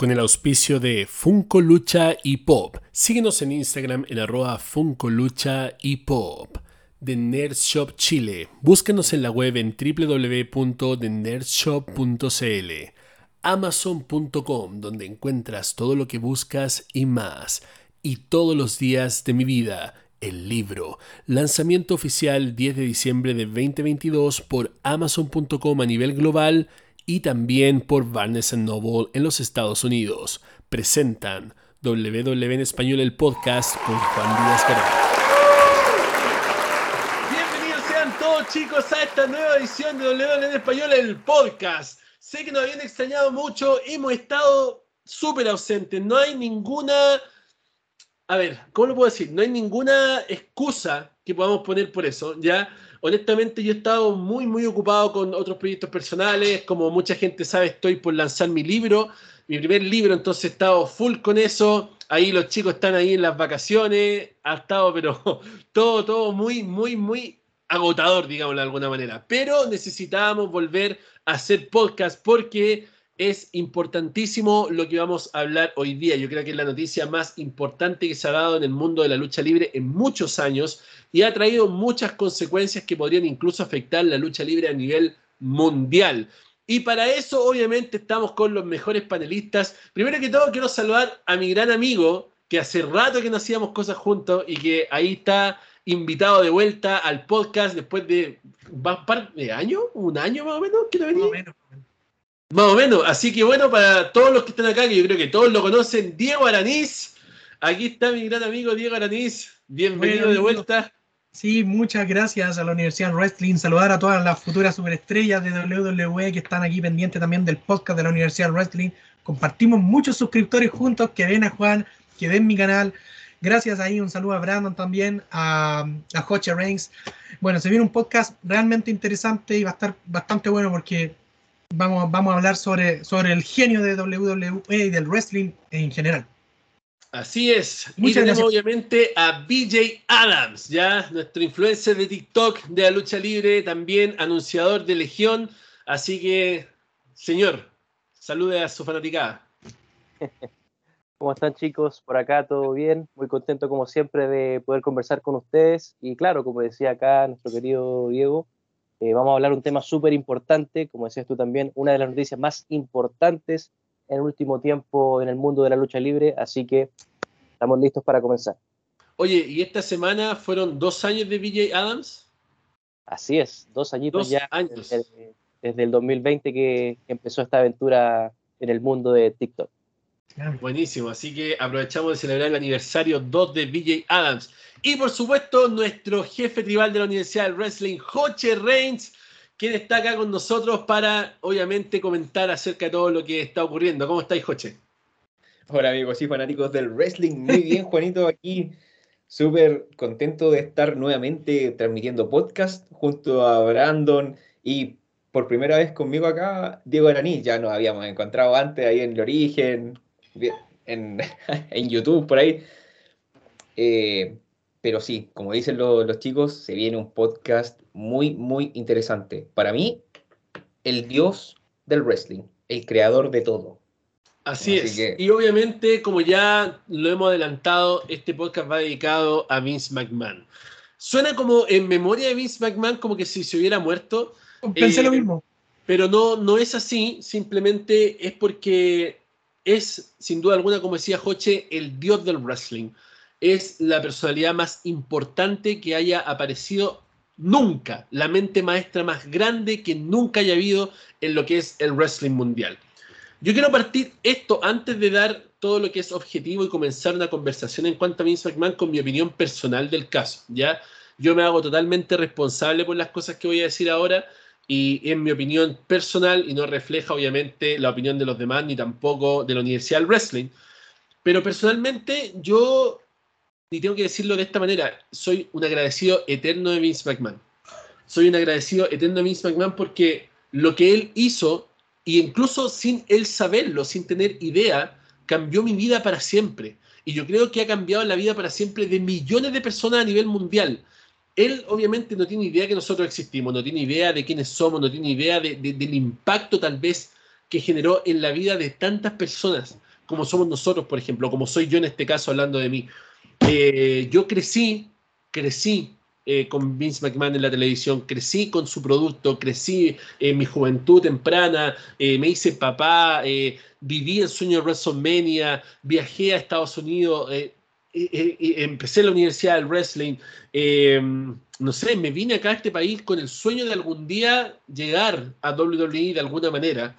con el auspicio de Funko Lucha y Pop. Síguenos en Instagram en arroba Funko Lucha y Pop. The Nerd Shop Chile. Búscanos en la web en www.thenerdshop.cl. Amazon.com, donde encuentras todo lo que buscas y más. Y todos los días de mi vida, el libro. Lanzamiento oficial 10 de diciembre de 2022 por Amazon.com a nivel global y también por Barnes Noble en los Estados Unidos. Presentan WW en Español el podcast con Juan Díaz Garay. Bienvenidos sean todos chicos a esta nueva edición de WW en Español el podcast. Sé que nos habían extrañado mucho, hemos estado súper ausentes, no hay ninguna... A ver, ¿cómo lo puedo decir? No hay ninguna excusa que podamos poner por eso, ¿ya? Honestamente yo he estado muy, muy ocupado con otros proyectos personales. Como mucha gente sabe, estoy por lanzar mi libro, mi primer libro, entonces he estado full con eso. Ahí los chicos están ahí en las vacaciones. Ha estado, pero todo, todo muy, muy, muy agotador, digamos de alguna manera. Pero necesitábamos volver a hacer podcast porque es importantísimo lo que vamos a hablar hoy día. Yo creo que es la noticia más importante que se ha dado en el mundo de la lucha libre en muchos años y ha traído muchas consecuencias que podrían incluso afectar la lucha libre a nivel mundial. Y para eso, obviamente, estamos con los mejores panelistas. Primero que todo, quiero saludar a mi gran amigo, que hace rato que no hacíamos cosas juntos y que ahí está invitado de vuelta al podcast después de un par de años, un año más o menos, que no venía. Más o menos. Así que bueno, para todos los que están acá, que yo creo que todos lo conocen, Diego Araniz. Aquí está mi gran amigo Diego Araniz. Bienvenido de vuelta. Sí, muchas gracias a la Universidad Wrestling. Saludar a todas las futuras superestrellas de WWE que están aquí pendientes también del podcast de la Universidad Wrestling. Compartimos muchos suscriptores juntos que ven a Juan, que ven mi canal. Gracias ahí, un saludo a Brandon también, a, a Reigns. Bueno, se viene un podcast realmente interesante y va a estar bastante bueno porque vamos, vamos a hablar sobre, sobre el genio de WWE y del wrestling en general. Así es. y tenemos obviamente a BJ Adams, ya nuestro influencer de TikTok de la lucha libre, también anunciador de Legión. Así que, señor, salude a su fanaticada. ¿Cómo están chicos? Por acá todo bien, muy contento como siempre de poder conversar con ustedes y claro, como decía acá nuestro querido Diego, eh, vamos a hablar un tema súper importante, como decías tú también, una de las noticias más importantes en el último tiempo en el mundo de la lucha libre, así que estamos listos para comenzar. Oye, ¿y esta semana fueron dos años de BJ Adams? Así es, dos añitos ya años. Desde, desde, el 2020 que empezó esta aventura en el mundo de TikTok. Buenísimo, así que aprovechamos de celebrar el aniversario 2 de BJ Adams. Y por supuesto, nuestro jefe tribal de la Universidad del Wrestling, Joche Reigns, quien está acá con nosotros para, obviamente, comentar acerca de todo lo que está ocurriendo. ¿Cómo estáis, Joche? Hola, amigos y fanáticos del wrestling. Muy bien, Juanito, aquí. Súper contento de estar nuevamente transmitiendo podcast junto a Brandon y por primera vez conmigo acá, Diego Araní. Ya nos habíamos encontrado antes ahí en el origen, en, en YouTube, por ahí. Eh, pero sí, como dicen los chicos, se viene un podcast muy, muy interesante. Para mí, el dios del wrestling, el creador de todo. Así, es. Y obviamente, como ya lo hemos adelantado, este podcast va dedicado a Vince McMahon. Suena como en memoria de Vince McMahon, como que si se hubiera muerto. Pensé lo eh, mismo. Pero no, no es así, simplemente es porque es, sin duda alguna, como decía Joche, el dios del wrestling es la personalidad más importante que haya aparecido nunca, la mente maestra más grande que nunca haya habido en lo que es el wrestling mundial. Yo quiero partir esto antes de dar todo lo que es objetivo y comenzar una conversación en cuanto a Vince McMahon con mi opinión personal del caso, ¿ya? Yo me hago totalmente responsable por las cosas que voy a decir ahora y en mi opinión personal y no refleja obviamente la opinión de los demás ni tampoco de la Universidad del Wrestling. Pero personalmente yo y tengo que decirlo de esta manera, soy un agradecido eterno de Vince McMahon. Soy un agradecido eterno de Vince McMahon porque lo que él hizo, y incluso sin él saberlo, sin tener idea, cambió mi vida para siempre. Y yo creo que ha cambiado la vida para siempre de millones de personas a nivel mundial. Él obviamente no tiene idea que nosotros existimos, no tiene idea de quiénes somos, no tiene idea del impacto tal vez que generó en la vida de tantas personas como somos nosotros, por ejemplo, como soy yo en este caso hablando de mí. Eh, yo crecí, crecí eh, con Vince McMahon en la televisión, crecí con su producto, crecí en mi juventud temprana, eh, me hice papá, viví el sueño de WrestleMania, viajé a Estados Unidos, empecé la Universidad del Wrestling, no sé, me vine acá a este país con el sueño de algún día llegar a WWE de alguna manera.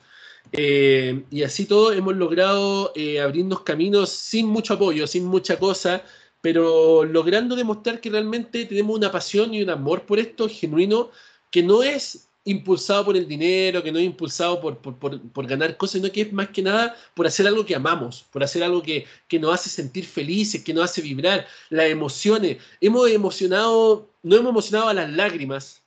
Eh, y así todo hemos logrado eh, abrirnos caminos sin mucho apoyo, sin mucha cosa, pero logrando demostrar que realmente tenemos una pasión y un amor por esto genuino, que no es impulsado por el dinero, que no es impulsado por, por, ganar cosas, sino que es más que nada por hacer algo que amamos, por hacer algo que, que nos hace sentir felices, que nos hace vibrar, las emociones. Hemos emocionado, no hemos emocionado a las lágrimas,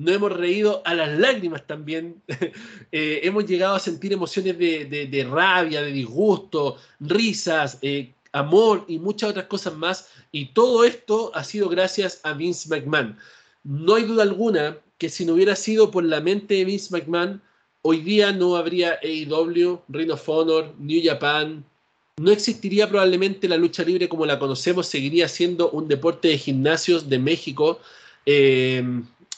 no hemos reído a las lágrimas también, eh, hemos llegado a sentir emociones de, rabia, de disgusto, risas, eh, amor y muchas otras cosas más. Y todo esto ha sido gracias a Vince McMahon. No hay duda alguna que si no hubiera sido por la mente de Vince McMahon, hoy día no habría AEW, Ring of Honor, New Japan. No existiría probablemente la lucha libre como la conocemos, seguiría siendo un deporte de gimnasios de México. Eh,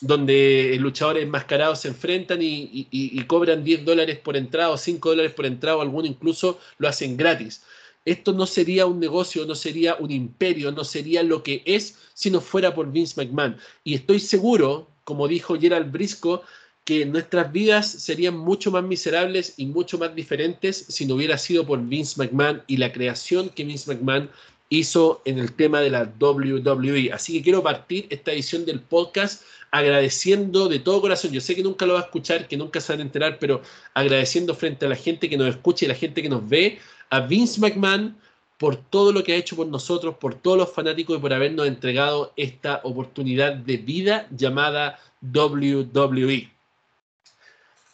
donde luchadores enmascarados se enfrentan y, cobran 10 dólares por entrada o 5 dólares por entrada, o algunos incluso lo hacen gratis. Esto no sería un negocio, no sería un imperio, no sería lo que es si no fuera por Vince McMahon. Y estoy seguro, como dijo Gerald Brisco, que nuestras vidas serían mucho más miserables y mucho más diferentes si no hubiera sido por Vince McMahon y la creación que Vince McMahon hizo en el tema de la WWE. Así que quiero partir esta edición del podcast agradeciendo de todo corazón, yo sé que nunca lo va a escuchar, que nunca se van a enterar, pero agradeciendo frente a la gente que nos escucha y la gente que nos ve, a Vince McMahon por todo lo que ha hecho por nosotros, por todos los fanáticos y por habernos entregado esta oportunidad de vida llamada WWE.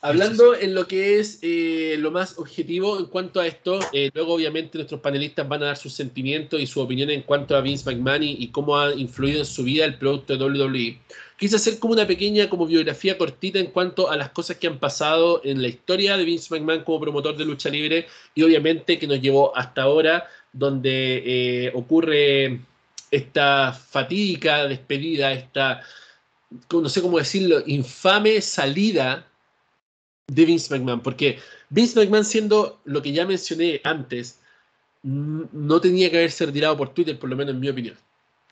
Hablando en lo que es eh, lo más objetivo en cuanto a esto, eh, luego obviamente nuestros panelistas van a dar sus sentimientos y su opinión en cuanto a Vince McMahon y, y, cómo ha influido en su vida el producto de WWE quise hacer como una pequeña como biografía cortita en cuanto a las cosas que han pasado en la historia de Vince McMahon como promotor de lucha libre y obviamente que nos llevó hasta ahora donde eh, ocurre esta fatídica despedida, esta, no sé cómo decirlo, infame salida de Vince McMahon, porque Vince McMahon siendo lo que ya mencioné antes, no tenía que haberse retirado por Twitter, por lo menos en mi opinión.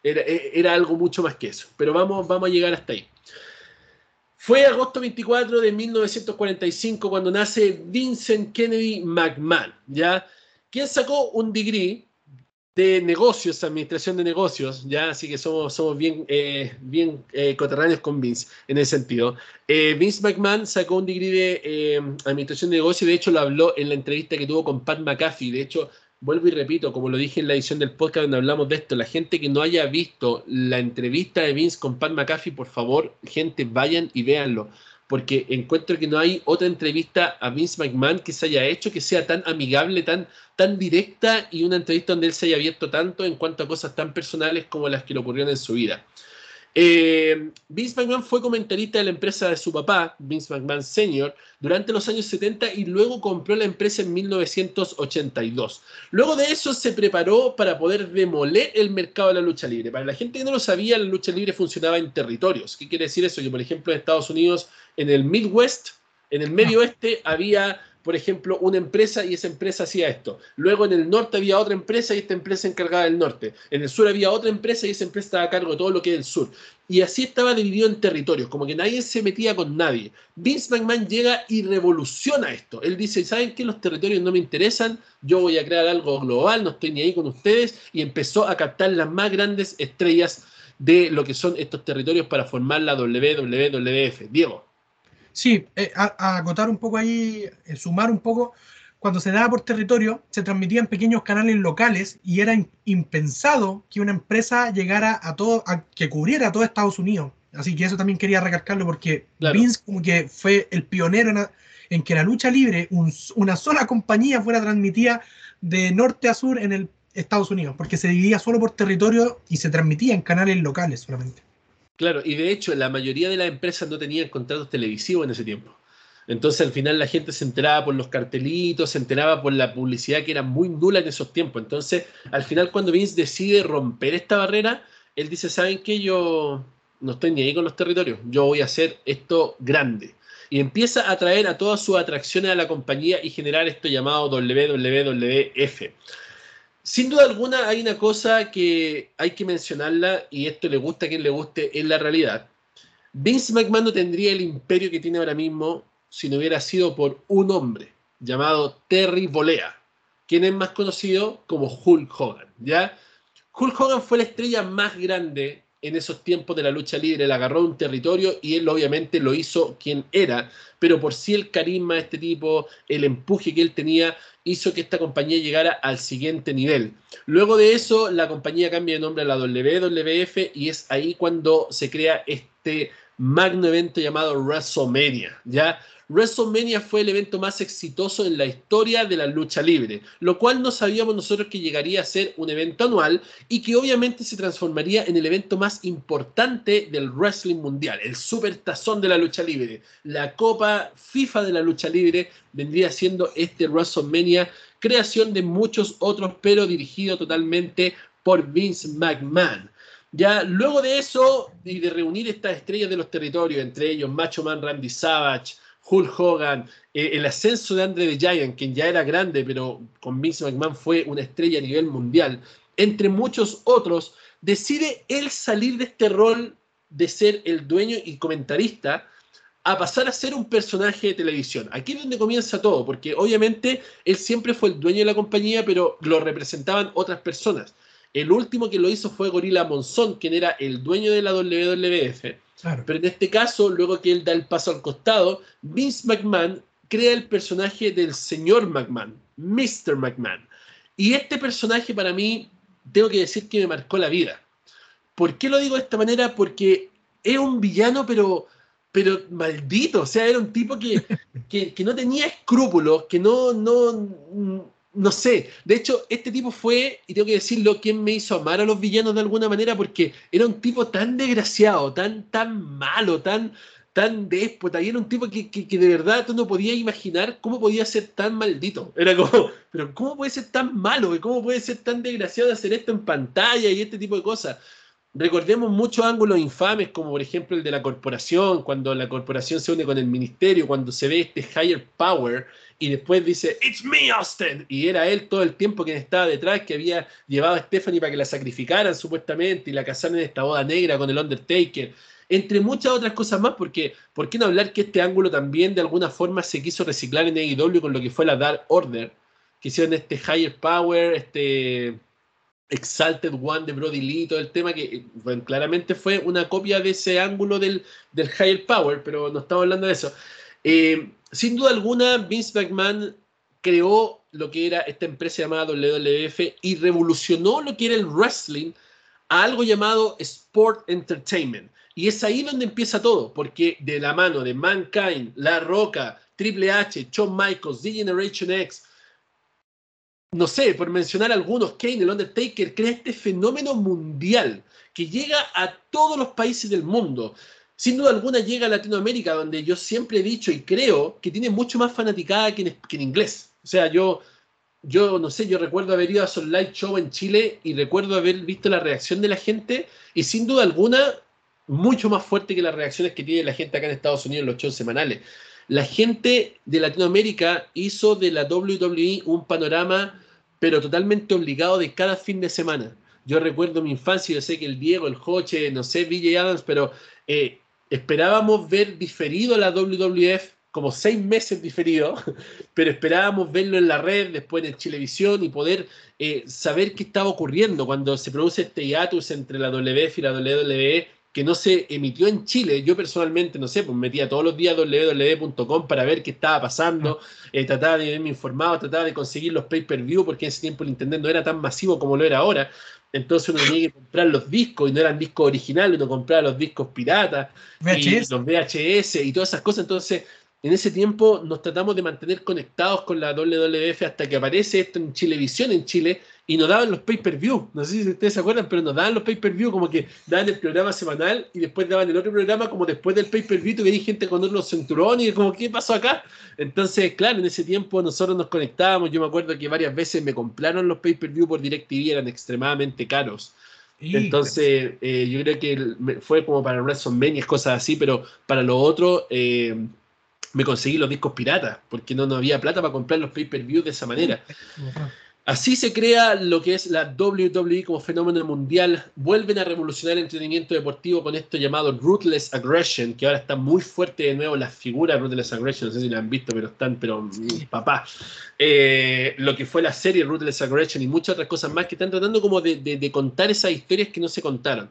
E, era, algo mucho más que eso. Pero vamos, vamos a llegar hasta ahí. Fue agosto 24 de 1945 cuando nace Vincent Kennedy McMahon, ¿ya? Quien sacó un degree de negocios, administración de negocios, ¿ya? Así que somos, somos bien, eh, bien eh, coterráneos con Vince en ese sentido. Eh, Vince McMahon sacó un degree de administración de negocios, de hecho lo habló en la entrevista que tuvo con Pat McAfee, de hecho vuelvo y repito, como lo dije en la edición del podcast donde hablamos de esto, la gente que no haya visto la entrevista de Vince con Pat McAfee, por favor, gente, vayan y véanlo, porque encuentro que no hay otra entrevista a Vince McMahon que se haya hecho que sea tan amigable, tan, tan directa y una entrevista donde él se haya abierto tanto en cuanto a cosas tan personales como las que le ocurrieron en su vida. Eh, Vince McMahon fue comentarista de la empresa de su papá, Vince McMahon Sr., durante los años 70 y luego compró la empresa en 1982. Luego de eso se preparó para poder demoler el mercado de la lucha libre. Para la gente que no lo sabía, la lucha libre funcionaba en territorios. ¿Qué quiere decir eso? Que, por ejemplo, en Estados Unidos, en el Midwest, en el medio oeste, había por ejemplo, una empresa y esa empresa hacía esto. Luego en el norte había otra empresa y esta empresa encargada del norte. En el sur había otra empresa y esa empresa estaba a cargo de todo lo que es el sur. Y así estaba dividido en territorios, como que nadie se metía con nadie. Vince McMahon llega y revoluciona esto. Él dice, ¿saben qué? Los territorios no me interesan, yo voy a crear algo global, no estoy ni ahí con ustedes. Y empezó a captar las más grandes estrellas de lo que son estos territorios para formar la WWF. Diego. Sí, eh, a, acotar un poco ahí, eh, sumar un poco, cuando se daba por territorio, se transmitían pequeños canales locales y era impensado que una empresa llegara a todo, a, que cubriera todo Estados Unidos. Así que eso también quería recalcarlo porque Vince como que fue el pionero en, que la lucha libre, una sola compañía fuera transmitida de norte a sur en el Estados Unidos, porque se dividía solo por territorio y se transmitía en canales locales solamente. Claro, y de hecho la mayoría de las empresas no tenían contratos televisivos en ese tiempo. Entonces al final la gente se enteraba por los cartelitos, se enteraba por la publicidad que era muy nula en esos tiempos. Entonces al final cuando Vince decide romper esta barrera, él dice, ¿saben qué? Yo no estoy ni ahí con los territorios, yo voy a hacer esto grande. Y empieza a atraer a todas sus atracciones a la compañía y generar esto llamado WWF. Sin duda alguna hay una cosa que hay que mencionarla y esto le gusta a quien le guste en la realidad. Vince McMahon no tendría el imperio que tiene ahora mismo si no hubiera sido por un hombre llamado Terry Bolea, quien es más conocido como Hulk Hogan. ¿ya? Hulk Hogan fue la estrella más grande en esos tiempos de la lucha libre, él agarró un territorio y él obviamente lo hizo quien era, pero por sí el carisma de este tipo, el empuje que él tenía, hizo que esta compañía llegara al siguiente nivel. Luego de eso, la compañía cambia de nombre a la WWF y es ahí cuando se crea este magno evento llamado WrestleMania, ¿ya? WrestleMania fue el evento más exitoso en la historia de la lucha libre, lo cual no sabíamos nosotros que llegaría a ser un evento anual y que obviamente se transformaría en el evento más importante del wrestling mundial, el super tazón de la lucha libre. La Copa FIFA de la lucha libre vendría siendo este WrestleMania, creación de muchos otros, pero dirigido totalmente por Vince McMahon. Ya luego de eso y de reunir estas estrellas de los territorios, entre ellos Macho Man Randy Savage, Hulk Hogan, eh, el ascenso de Andre the Giant, quien ya era grande, pero con Vince McMahon fue una estrella a nivel mundial, entre muchos otros, decide él salir de este rol de ser el dueño y comentarista a pasar a ser un personaje de televisión. Aquí es donde comienza todo, porque obviamente él siempre fue el dueño de la compañía, pero lo representaban otras personas. El último que lo hizo fue Gorilla Monzón, quien era el dueño de la WWF pero en este caso, luego que él da el paso al costado, Vince McMahon crea el personaje del señor McMahon, Mr. McMahon. Y este personaje para mí, tengo que decir que me marcó la vida. ¿Por qué lo digo de esta manera? Porque es un villano, pero, pero maldito. O sea, era un tipo que, que, que no tenía escrúpulos, que no, no, no sé, de hecho, este tipo fue, y tengo que decirlo, quien me hizo amar a los villanos de alguna manera, porque era un tipo tan desgraciado, tan, tan malo, tan, tan déspota, y era un tipo que, que, de verdad tú no podías imaginar cómo podía ser tan maldito. Era como, pero ¿cómo puede ser tan malo? ¿Cómo puede ser tan desgraciado de hacer esto en pantalla y este tipo de cosas? Recordemos muchos ángulos infames, como por ejemplo el de la corporación, cuando la corporación se une con el ministerio, cuando se ve este higher power y después dice, It's me, Austin. Y era él todo el tiempo quien estaba detrás, que había llevado a Stephanie para que la sacrificaran supuestamente y la casaran en esta boda negra con el Undertaker. Entre muchas otras cosas más, porque ¿por qué no hablar que este ángulo también de alguna forma se quiso reciclar en AEW con lo que fue la Dark Order? Que hicieron este Higher Power, este Exalted One de Brody Lee, todo el tema que claramente fue una copia de ese ángulo del, del Higher Power, pero no estamos hablando de eso. Eh, sin duda alguna, Vince McMahon creó lo que era esta empresa llamada WWF y revolucionó lo que era el wrestling a algo llamado Sport Entertainment. Y es ahí donde empieza todo, porque de la mano de Mankind, La Roca, Triple H, Shawn Michaels, The Generation X, no sé, por mencionar algunos, Kane, el Undertaker, crea este fenómeno mundial que llega a todos los países del mundo sin duda alguna llega a Latinoamérica, donde yo siempre he dicho y creo que tiene mucho más fanaticada que en, inglés. O sea, yo, yo no sé, yo recuerdo haber ido a Sol Light Show en Chile y recuerdo haber visto la reacción de la gente y sin duda alguna mucho más fuerte que las reacciones que tiene la gente acá en Estados Unidos en los shows semanales. La gente de Latinoamérica hizo de la WWE un panorama, pero totalmente obligado de cada fin de semana. Yo recuerdo mi infancia, yo sé que el Diego, el Joche, no sé, VJ Adams, pero eh, esperábamos ver diferido la WWF, como seis meses diferido, pero esperábamos verlo en la red, después en televisión y poder eh, saber qué estaba ocurriendo cuando se produce este hiatus entre la WWF y la WWE que no se emitió en Chile. Yo personalmente, no sé, pues metía todos los días www.com para ver qué estaba pasando, eh, trataba de verme informado, trataba de conseguir los pay-per-view, porque en ese tiempo el Internet no era tan masivo como lo era ahora. Entonces uno tenía que comprar los discos y no eran discos originales, uno compraba los discos piratas y los VHS y todas esas cosas. Entonces en ese tiempo nos tratamos de mantener conectados con la WWF hasta que aparece esto en Chilevisión en Chile y nos daban los pay-per-view. No sé si ustedes se acuerdan, pero nos daban los pay-per-view como que daban el programa semanal y después daban el otro programa como después del pay-per-view que gente con los cinturones y como, ¿qué pasó acá? Entonces, claro, en ese tiempo nosotros nos conectábamos. Yo me acuerdo que varias veces me compraron los pay-per-view por DirecTV, eran extremadamente caros. Entonces, eh, yo creo que fue como para WrestleMania, cosas así, pero para lo otro, eh, me conseguí los discos piratas, porque no, no había plata para comprar los pay-per-view de esa manera. Así se crea lo que es la WWE como fenómeno mundial. Vuelven a revolucionar el entretenimiento deportivo con esto llamado Ruthless Aggression, que ahora está muy fuerte de nuevo las figuras Ruthless Aggression. No sé si la han visto, pero están, pero papá. Eh, lo que fue la serie Ruthless Aggression y muchas otras cosas más que están tratando como de, de contar esas historias que no se contaron.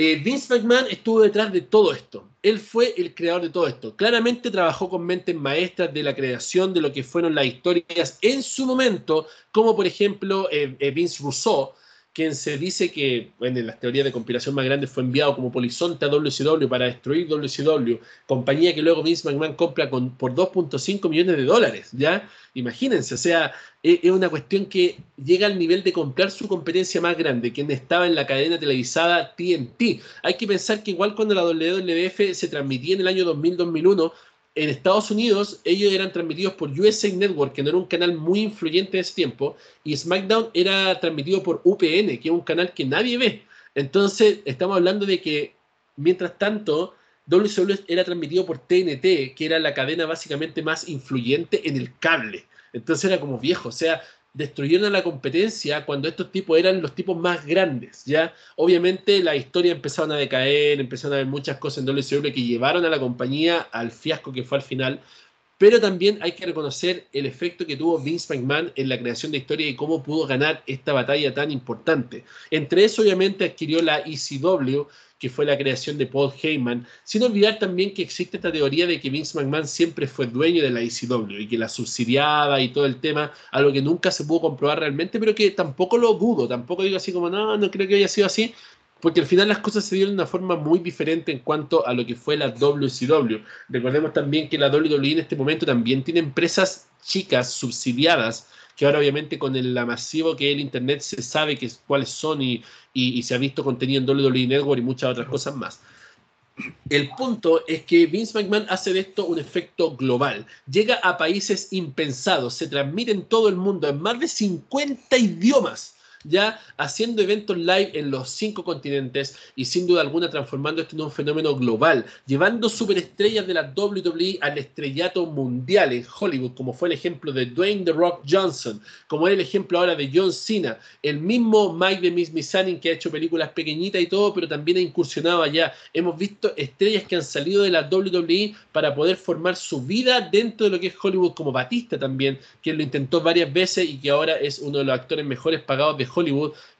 Eh, Vince McMahon estuvo detrás de todo esto. Él fue el creador de todo esto. Claramente trabajó con mentes maestras de la creación de lo que fueron las historias en su momento, como por ejemplo eh, eh, Vince Rousseau, quien se dice que, bueno, en las teorías de conspiración más grandes fue enviado como polizonte a WCW para destruir WCW, compañía que luego Vince McMahon compra con, por 2.5 millones de dólares, ¿ya? Imagínense, o sea, es, es, una cuestión que llega al nivel de comprar su competencia más grande, quien estaba en la cadena televisada TNT. Hay que pensar que igual cuando la WWF se transmitía en el año 2000-2001, en Estados Unidos ellos eran transmitidos por USA Network, que no era un canal muy influyente en ese tiempo, y SmackDown era transmitido por UPN, que es un canal que nadie ve. Entonces, estamos hablando de que, mientras tanto, WCW era transmitido por TNT, que era la cadena básicamente más influyente en el cable. Entonces era como viejo, o sea, destruyeron a la competencia cuando estos tipos eran los tipos más grandes, ¿ya? Obviamente la historia empezaron a decaer, empezaron a haber muchas cosas en WCW que llevaron a la compañía al fiasco que fue al final, pero también hay que reconocer el efecto que tuvo Vince McMahon en la creación de historia y cómo pudo ganar esta batalla tan importante. Entre eso, obviamente, adquirió la ECW, que fue la creación de Paul Heyman, sin olvidar también que existe esta teoría de que Vince McMahon siempre fue dueño de la ECW y que la subsidiaba y todo el tema, algo que nunca se pudo comprobar realmente, pero que tampoco lo dudo, tampoco digo así como, no, no creo que haya sido así, porque al final las cosas se dieron de una forma muy diferente en cuanto a lo que fue la WCW. Recordemos también que la WWE en este momento también tiene empresas chicas subsidiadas que ahora obviamente con el masivo que es el Internet se sabe que, cuáles son y, y, se ha visto contenido en WWE Network y muchas otras cosas más. El punto es que Vince McMahon hace de esto un efecto global. Llega a países impensados, se transmite en todo el mundo, en más de 50 idiomas ya haciendo eventos live en los cinco continentes y sin duda alguna transformando esto en un fenómeno global, llevando superestrellas de la WWE al estrellato mundial en Hollywood, como fue el ejemplo de Dwayne The Rock Johnson, como es el ejemplo ahora de John Cena, el mismo Mike de Miss Missanin que ha hecho películas pequeñitas y todo, pero también ha incursionado allá. Hemos visto estrellas que han salido de la WWE para poder formar su vida dentro de lo que es Hollywood, como Batista también, quien lo intentó varias veces y que ahora es uno de los actores mejores pagados de Hollywood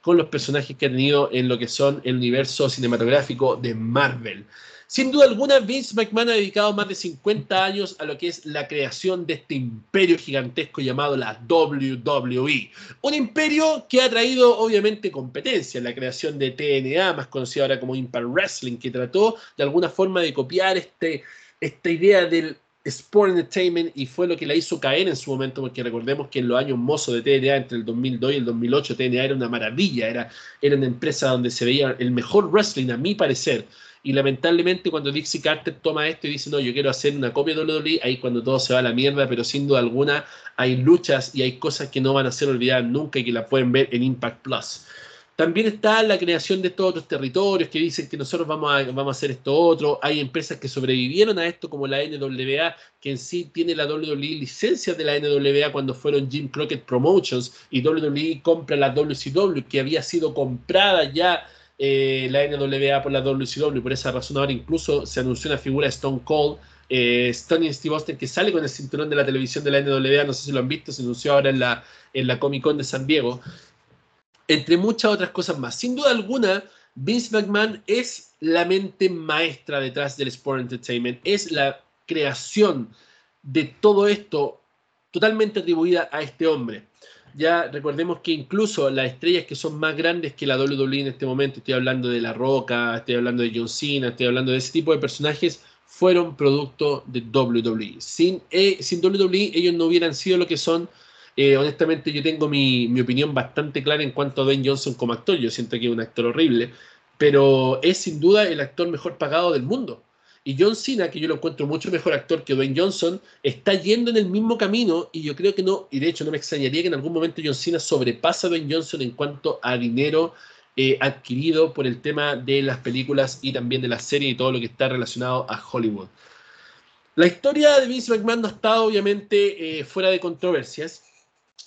con los personajes que ha tenido en lo que son el universo cinematográfico de Marvel. Sin duda alguna, Vince McMahon ha dedicado más de 50 años a lo que es la creación de este imperio gigantesco llamado la WWE. Un imperio que ha traído obviamente competencia, la creación de TNA, más conocida ahora como Impact Wrestling, que trató de alguna forma de copiar este, esta idea del Sport Entertainment y fue lo que la hizo caer en su momento, porque recordemos que en los años mozos de TNA, entre el 2002 y el 2008, TNA era una maravilla, era, era una empresa donde se veía el mejor wrestling, a mi parecer. Y lamentablemente cuando Dixie Carter toma esto y dice, no, yo quiero hacer una copia de WWE, ahí cuando todo se va a la mierda, pero sin duda alguna hay luchas y hay cosas que no van a ser olvidadas nunca y que la pueden ver en Impact Plus. También está la creación de estos otros territorios que dicen que nosotros vamos a, vamos a hacer esto otro. Hay empresas que sobrevivieron a esto, como la NWA, que en sí tiene la WWE licencia de la NWA cuando fueron Jim Crockett Promotions y WWE compra la WCW, que había sido comprada ya eh, la NWA por la WCW. Por esa razón ahora incluso se anunció una figura Stone Cold. Eh, Stone Steve Austin que sale con el cinturón de la televisión de la NWA, no sé si lo han visto, se anunció ahora en la, en la Comic Con de San Diego entre muchas otras cosas más. Sin duda alguna, Vince McMahon es la mente maestra detrás del Sport Entertainment, es la creación de todo esto totalmente atribuida a este hombre. Ya recordemos que incluso las estrellas que son más grandes que la WWE en este momento, estoy hablando de La Roca, estoy hablando de John Cena, estoy hablando de ese tipo de personajes, fueron producto de WWE. Sin, eh, sin WWE ellos no hubieran sido lo que son. Eh, honestamente yo tengo mi, opinión bastante clara en cuanto a Dwayne Johnson como actor. Yo siento que es un actor horrible, pero es sin duda el actor mejor pagado del mundo. Y John Cena, que yo lo encuentro mucho mejor actor que Dwayne Johnson, está yendo en el mismo camino y yo creo que no, y de hecho no me extrañaría que en algún momento John Cena sobrepasa a Dwayne Johnson en cuanto a dinero eh, adquirido por el tema de las películas y también de la serie y todo lo que está relacionado a Hollywood. La historia de Vince McMahon no ha estado obviamente eh, fuera de controversias.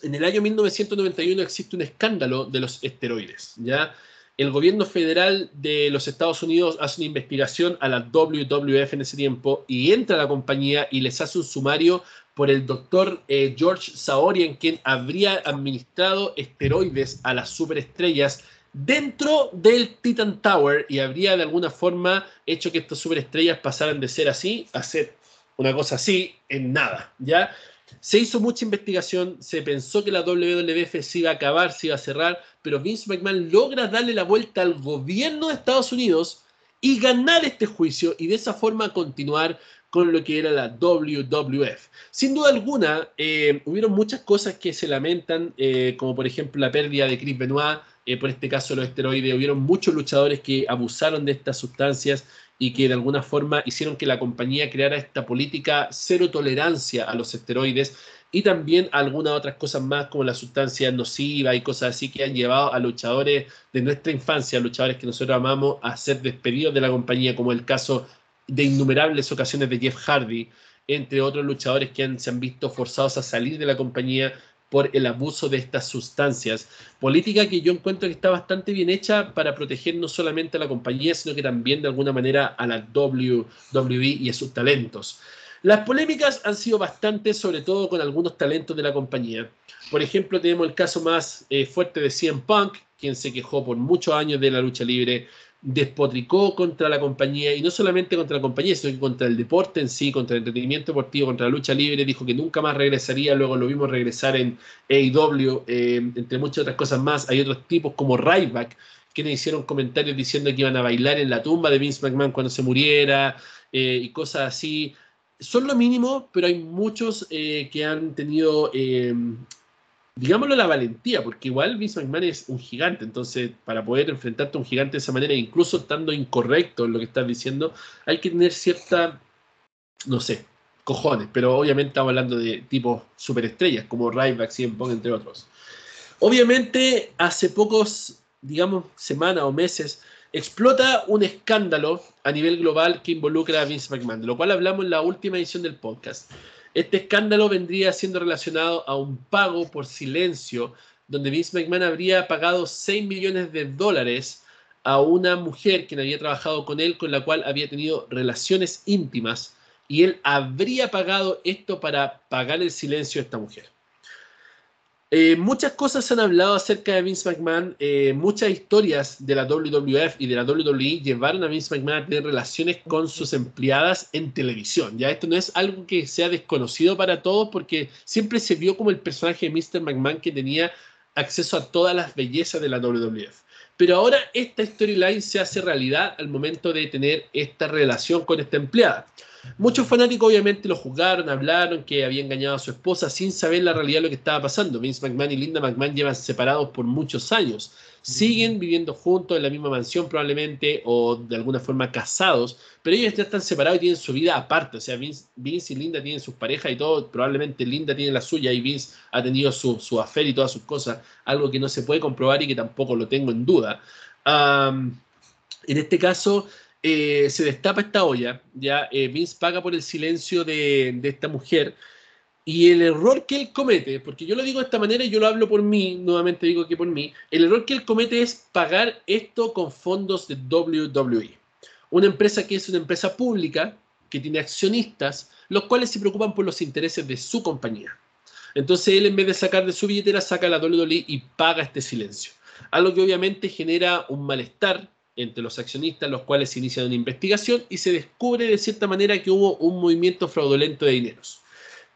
En el año 1991 existe un escándalo de los esteroides, ¿ya? El gobierno federal de los Estados Unidos hace una investigación a la WWF en ese tiempo y entra a la compañía y les hace un sumario por el doctor eh, George Saorian, quien habría administrado esteroides a las superestrellas dentro del Titan Tower y habría de alguna forma hecho que estas superestrellas pasaran de ser así a ser una cosa así en nada, ¿ya? Se hizo mucha investigación, se pensó que la WWF se iba a acabar, se iba a cerrar, pero Vince McMahon logra darle la vuelta al gobierno de Estados Unidos y ganar este juicio y de esa forma continuar con lo que era la WWF. Sin duda alguna, eh, hubieron muchas cosas que se lamentan, eh, como por ejemplo la pérdida de Chris Benoit, eh, por este caso los esteroides, hubieron muchos luchadores que abusaron de estas sustancias y que de alguna forma hicieron que la compañía creara esta política cero tolerancia a los esteroides y también algunas otras cosas más como la sustancia nociva y cosas así que han llevado a luchadores de nuestra infancia, luchadores que nosotros amamos, a ser despedidos de la compañía, como el caso de innumerables ocasiones de Jeff Hardy, entre otros luchadores que se han visto forzados a salir de la compañía por el abuso de estas sustancias. Política que yo encuentro que está bastante bien hecha para proteger no solamente a la compañía, sino que también de alguna manera a la WWE y a sus talentos. Las polémicas han sido bastantes, sobre todo con algunos talentos de la compañía. Por ejemplo, tenemos el caso más eh, fuerte de CM Punk, quien se quejó por muchos años de la lucha libre, despotricó contra la compañía, y no solamente contra la compañía, sino que contra el deporte en sí, contra el entretenimiento deportivo, contra la lucha libre, dijo que nunca más regresaría, luego lo vimos regresar en AEW, eh, entre muchas otras cosas más. Hay otros tipos como Ryback, quienes hicieron comentarios diciendo que iban a bailar en la tumba de Vince McMahon cuando se muriera, eh, y cosas así. Son lo mínimo, pero hay muchos eh, que han tenido digámoslo, la valentía, porque igual Vince McMahon es un gigante, entonces para poder enfrentarte a un gigante de esa manera, incluso estando incorrecto en lo que estás diciendo, hay que tener cierta, no sé, cojones, pero obviamente estamos hablando de tipos superestrellas como Ryback, CM Punk, entre otros. Obviamente, hace pocos, digamos, semanas o meses, explota un escándalo a nivel global que involucra a Vince McMahon, de lo cual hablamos en la última edición del podcast. Este escándalo vendría siendo relacionado a un pago por silencio, donde Vince McMahon habría pagado 6 millones de dólares a una mujer que había trabajado con él, con la cual había tenido relaciones íntimas, y él habría pagado esto para pagar el silencio de esta mujer. Eh, muchas cosas se han hablado acerca de Vince McMahon. Eh, muchas historias de la WWF y de la WWE llevaron a Vince McMahon a tener relaciones con sus empleadas en televisión. Ya esto no es algo que sea desconocido para todos porque siempre se vio como el personaje de Mr. McMahon que tenía acceso a todas las bellezas de la WWF. Pero ahora esta storyline se hace realidad al momento de tener esta relación con esta empleada. Muchos fanáticos obviamente lo juzgaron, hablaron que había engañado a su esposa sin saber la realidad de lo que estaba pasando. Vince McMahon y Linda McMahon llevan separados por muchos años. Siguen viviendo juntos en la misma mansión probablemente o de alguna forma casados, pero ellos ya están separados y tienen su vida aparte. O sea, Vince, y Linda tienen sus parejas y todo. Probablemente Linda tiene la suya y Vince ha tenido su, su afer y todas sus cosas. Algo que no se puede comprobar y que tampoco lo tengo en duda. en este caso, eh, se destapa esta olla, ya eh, Vince paga por el silencio de, esta mujer y el error que él comete, porque yo lo digo de esta manera y yo lo hablo por mí, nuevamente digo que por mí, el error que él comete es pagar esto con fondos de WWE, una empresa que es una empresa pública, que tiene accionistas, los cuales se preocupan por los intereses de su compañía. Entonces él en vez de sacar de su billetera, saca la WWE y paga este silencio. Algo que obviamente genera un malestar entre los accionistas, los cuales se inician una investigación y se descubre de cierta manera que hubo un movimiento fraudulento de dineros.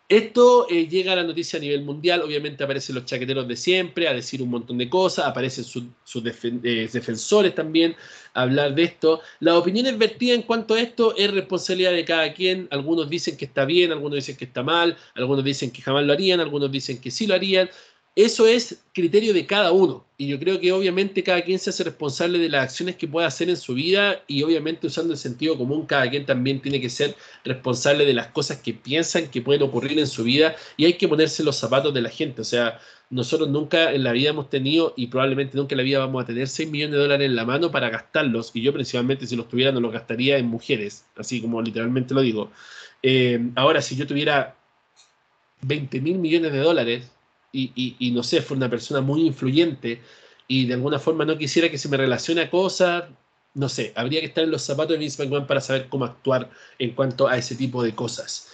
Esto eh, llega a la noticia a nivel mundial, obviamente aparecen los chaqueteros de siempre a decir un montón de cosas, aparecen sus eh, defensores también a hablar de esto. Las opiniones vertidas en cuanto a esto es responsabilidad de cada quien, algunos dicen que está bien, algunos dicen que está mal, algunos dicen que jamás lo harían, algunos dicen que sí lo harían, eso es criterio de cada uno. Y yo creo que obviamente cada quien se hace responsable de las acciones que pueda hacer en su vida y obviamente usando el sentido común, cada quien también tiene que ser responsable de las cosas que piensan que pueden ocurrir en su vida y hay que ponerse los zapatos de la gente. O sea, nosotros nunca en la vida hemos tenido y probablemente nunca en la vida vamos a tener 6 millones de dólares en la mano para gastarlos. Y yo principalmente si los tuviera no los gastaría en mujeres, así como literalmente lo digo. Eh, ahora, si yo tuviera 20 mil millones de dólares, y, no sé, fue una persona muy influyente y de alguna forma no quisiera que se me relacione a cosas, no sé, habría que estar en los zapatos de Vince McMahon para saber cómo actuar en cuanto a ese tipo de cosas.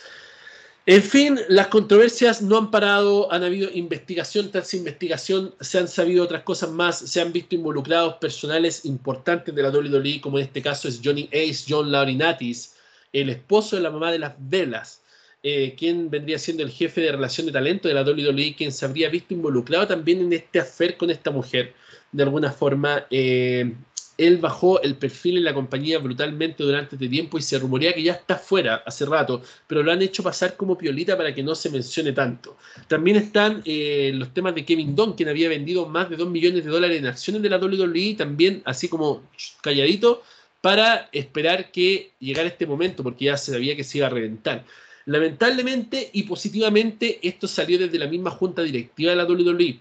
En fin, las controversias no han parado, han habido investigación tras investigación, se han sabido otras cosas más, se han visto involucrados personales importantes de la WWE, como en este caso es Johnny Ace, John Laurinatis, el esposo de la mamá de las velas, eh, quien vendría siendo el jefe de relación de talento de la WWE, quien se habría visto involucrado también en este afer con esta mujer. De alguna forma, eh, él bajó el perfil en la compañía brutalmente durante este tiempo y se rumorea que ya está fuera hace rato, pero lo han hecho pasar como piolita para que no se mencione tanto. También están eh, los temas de Kevin Dunn, quien había vendido más de 2 millones de dólares en acciones de la WWE, también así como calladito, para esperar que llegara este momento, porque ya se sabía que se iba a reventar. Lamentablemente y positivamente, esto salió desde la misma junta directiva de la WWE.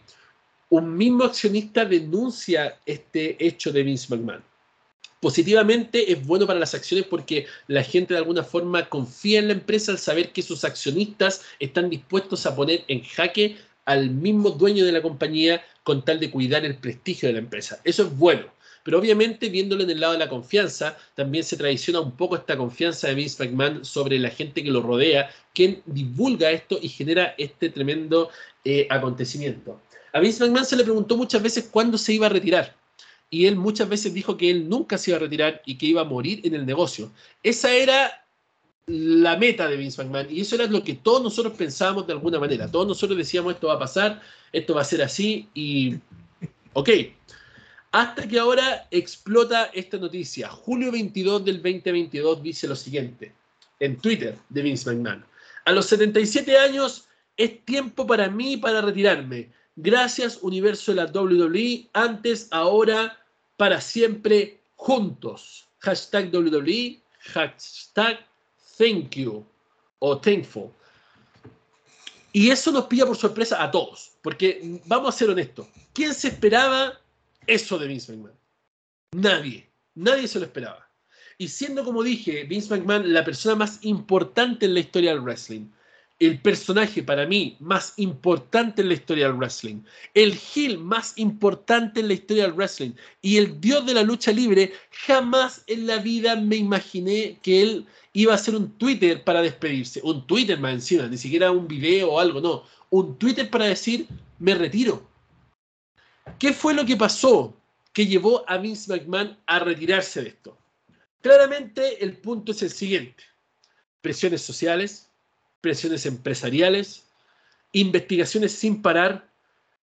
Un mismo accionista denuncia este hecho de Vince McMahon. Positivamente es bueno para las acciones porque la gente de alguna forma confía en la empresa al saber que sus accionistas están dispuestos a poner en jaque al mismo dueño de la compañía con tal de cuidar el prestigio de la empresa. Eso es bueno. Pero obviamente, viéndolo en el lado de la confianza, también se traiciona un poco esta confianza de Vince McMahon sobre la gente que lo rodea, quien divulga esto y genera este tremendo eh, acontecimiento. A Vince McMahon se le preguntó muchas veces cuándo se iba a retirar. Y él muchas veces dijo que él nunca se iba a retirar y que iba a morir en el negocio. Esa era la meta de Vince McMahon y eso era lo que todos nosotros pensábamos de alguna manera. Todos nosotros decíamos esto va a pasar, esto va a ser así y ok, hasta que ahora explota esta noticia. Julio 22 del 2022 dice lo siguiente en Twitter de Vince McMahon. A los 77 años es tiempo para mí para retirarme. Gracias universo de la WWE. Antes, ahora, para siempre, juntos. Hashtag WWE. Hashtag thank you o thankful. Y eso nos pilla por sorpresa a todos. Porque vamos a ser honestos. ¿Quién se esperaba eso de Vince McMahon. Nadie, nadie se lo esperaba. Y siendo, como dije, Vince McMahon la persona más importante en la historia del wrestling, el personaje para mí más importante en la historia del wrestling, el heel más importante en la historia del wrestling y el dios de la lucha libre, jamás en la vida me imaginé que él iba a hacer un Twitter para despedirse. Un Twitter más encima, ni siquiera un video o algo, no. Un Twitter para decir, me retiro. ¿Qué fue lo que pasó que llevó a Vince McMahon a retirarse de esto? Claramente el punto es el siguiente. Presiones sociales, presiones empresariales, investigaciones sin parar,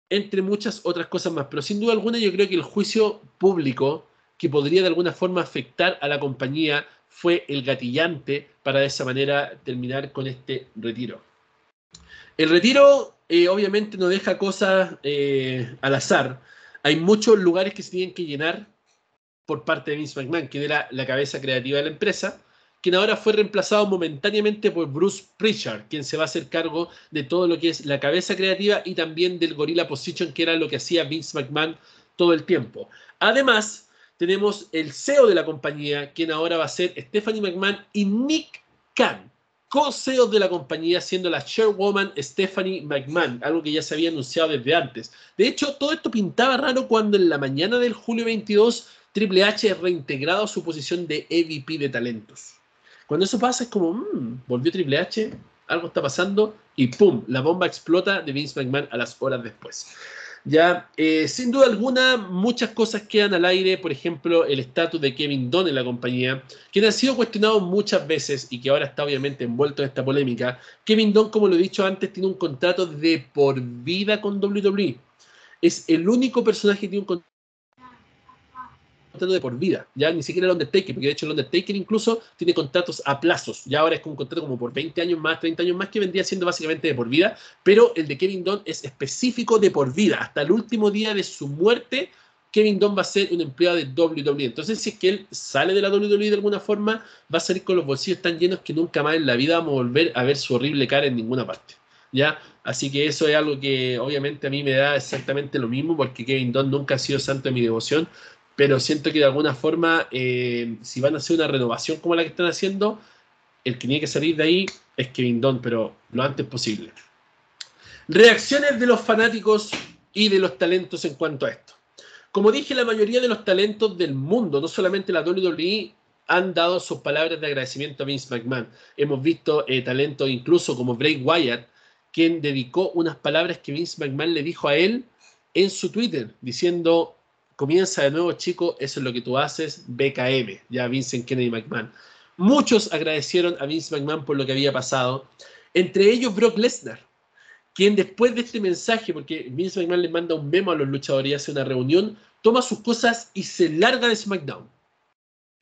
entre muchas otras cosas más. Pero sin duda alguna yo creo que el juicio público que podría de alguna forma afectar a la compañía fue el gatillante para de esa manera terminar con este retiro. El retiro eh, obviamente no deja cosas eh, al azar. Hay muchos lugares que se tienen que llenar por parte de Vince McMahon, quien era la cabeza creativa de la empresa, quien ahora fue reemplazado momentáneamente por Bruce Pritchard, quien se va a hacer cargo de todo lo que es la cabeza creativa y también del Gorilla Position, que era lo que hacía Vince McMahon todo el tiempo. Además, tenemos el CEO de la compañía, quien ahora va a ser Stephanie McMahon y Nick Khan co-CEOs de la compañía, siendo la chairwoman Stephanie McMahon, algo que ya se había anunciado desde antes. De hecho, todo esto pintaba raro cuando en la mañana del julio 22 Triple H reintegrado a su posición de EVP de talentos. Cuando eso pasa es como, mmm, volvió Triple H, algo está pasando y ¡pum! La bomba explota de Vince McMahon a las horas después. Ya, eh, sin duda alguna, muchas cosas quedan al aire, por ejemplo, el estatus de Kevin Dunn en la compañía, quien ha sido cuestionado muchas veces y que ahora está obviamente envuelto en esta polémica. Kevin Dunn, como lo he dicho antes, tiene un contrato de por vida con WWE. Es el único personaje que tiene un contrato de por vida, ya ni siquiera el Undertaker, porque de hecho el Undertaker incluso tiene contratos a plazos, ya ahora es un contrato como por 20 años más, 30 años más, que vendría siendo básicamente de por vida, pero el de Kevin Dunn es específico de por vida, hasta el último día de su muerte, Kevin Dunn va a ser un empleado de WWE. Entonces, si es que él sale de la WWE de alguna forma, va a salir con los bolsillos tan llenos que nunca más en la vida vamos a volver a ver su horrible cara en ninguna parte. ¿Ya? Así que eso es algo que obviamente a mí me da exactamente lo mismo, porque Kevin Dunn nunca ha sido santo de mi devoción, pero siento que de alguna forma, eh, si van a hacer una renovación como la que están haciendo, el que tiene que salir de ahí es Kevin Don, pero lo antes posible. Reacciones de los fanáticos y de los talentos en cuanto a esto. Como dije, la mayoría de los talentos del mundo, no solamente la WWE, han dado sus palabras de agradecimiento a Vince McMahon. Hemos visto eh, talentos incluso como Bray Wyatt, quien dedicó unas palabras que Vince McMahon le dijo a él en su Twitter, diciendo, Comienza de nuevo, chico, eso es lo que tú haces, BKM, ya Vincent Kennedy McMahon. Muchos agradecieron a Vince McMahon por lo que había pasado, entre ellos Brock Lesnar, quien después de este mensaje, porque Vince McMahon le manda un memo a los luchadores y hace una reunión, toma sus cosas y se larga de SmackDown.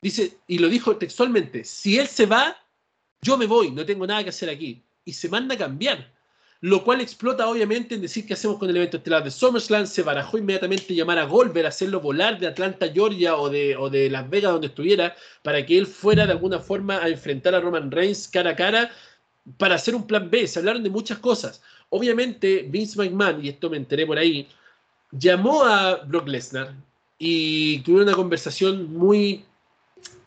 Dice, y lo dijo textualmente, si él se va, yo me voy, no tengo nada que hacer aquí. Y se manda a cambiar lo cual explota obviamente en decir qué hacemos con el evento estelar de SummerSlam. Se barajó inmediatamente llamar a Goldberg, hacerlo volar de Atlanta, Georgia o de, o de Las Vegas, donde estuviera, para que él fuera de alguna forma a enfrentar a Roman Reigns cara a cara para hacer un plan B. Se hablaron de muchas cosas. Obviamente, Vince McMahon, y esto me enteré por ahí, llamó a Brock Lesnar y tuvieron una conversación muy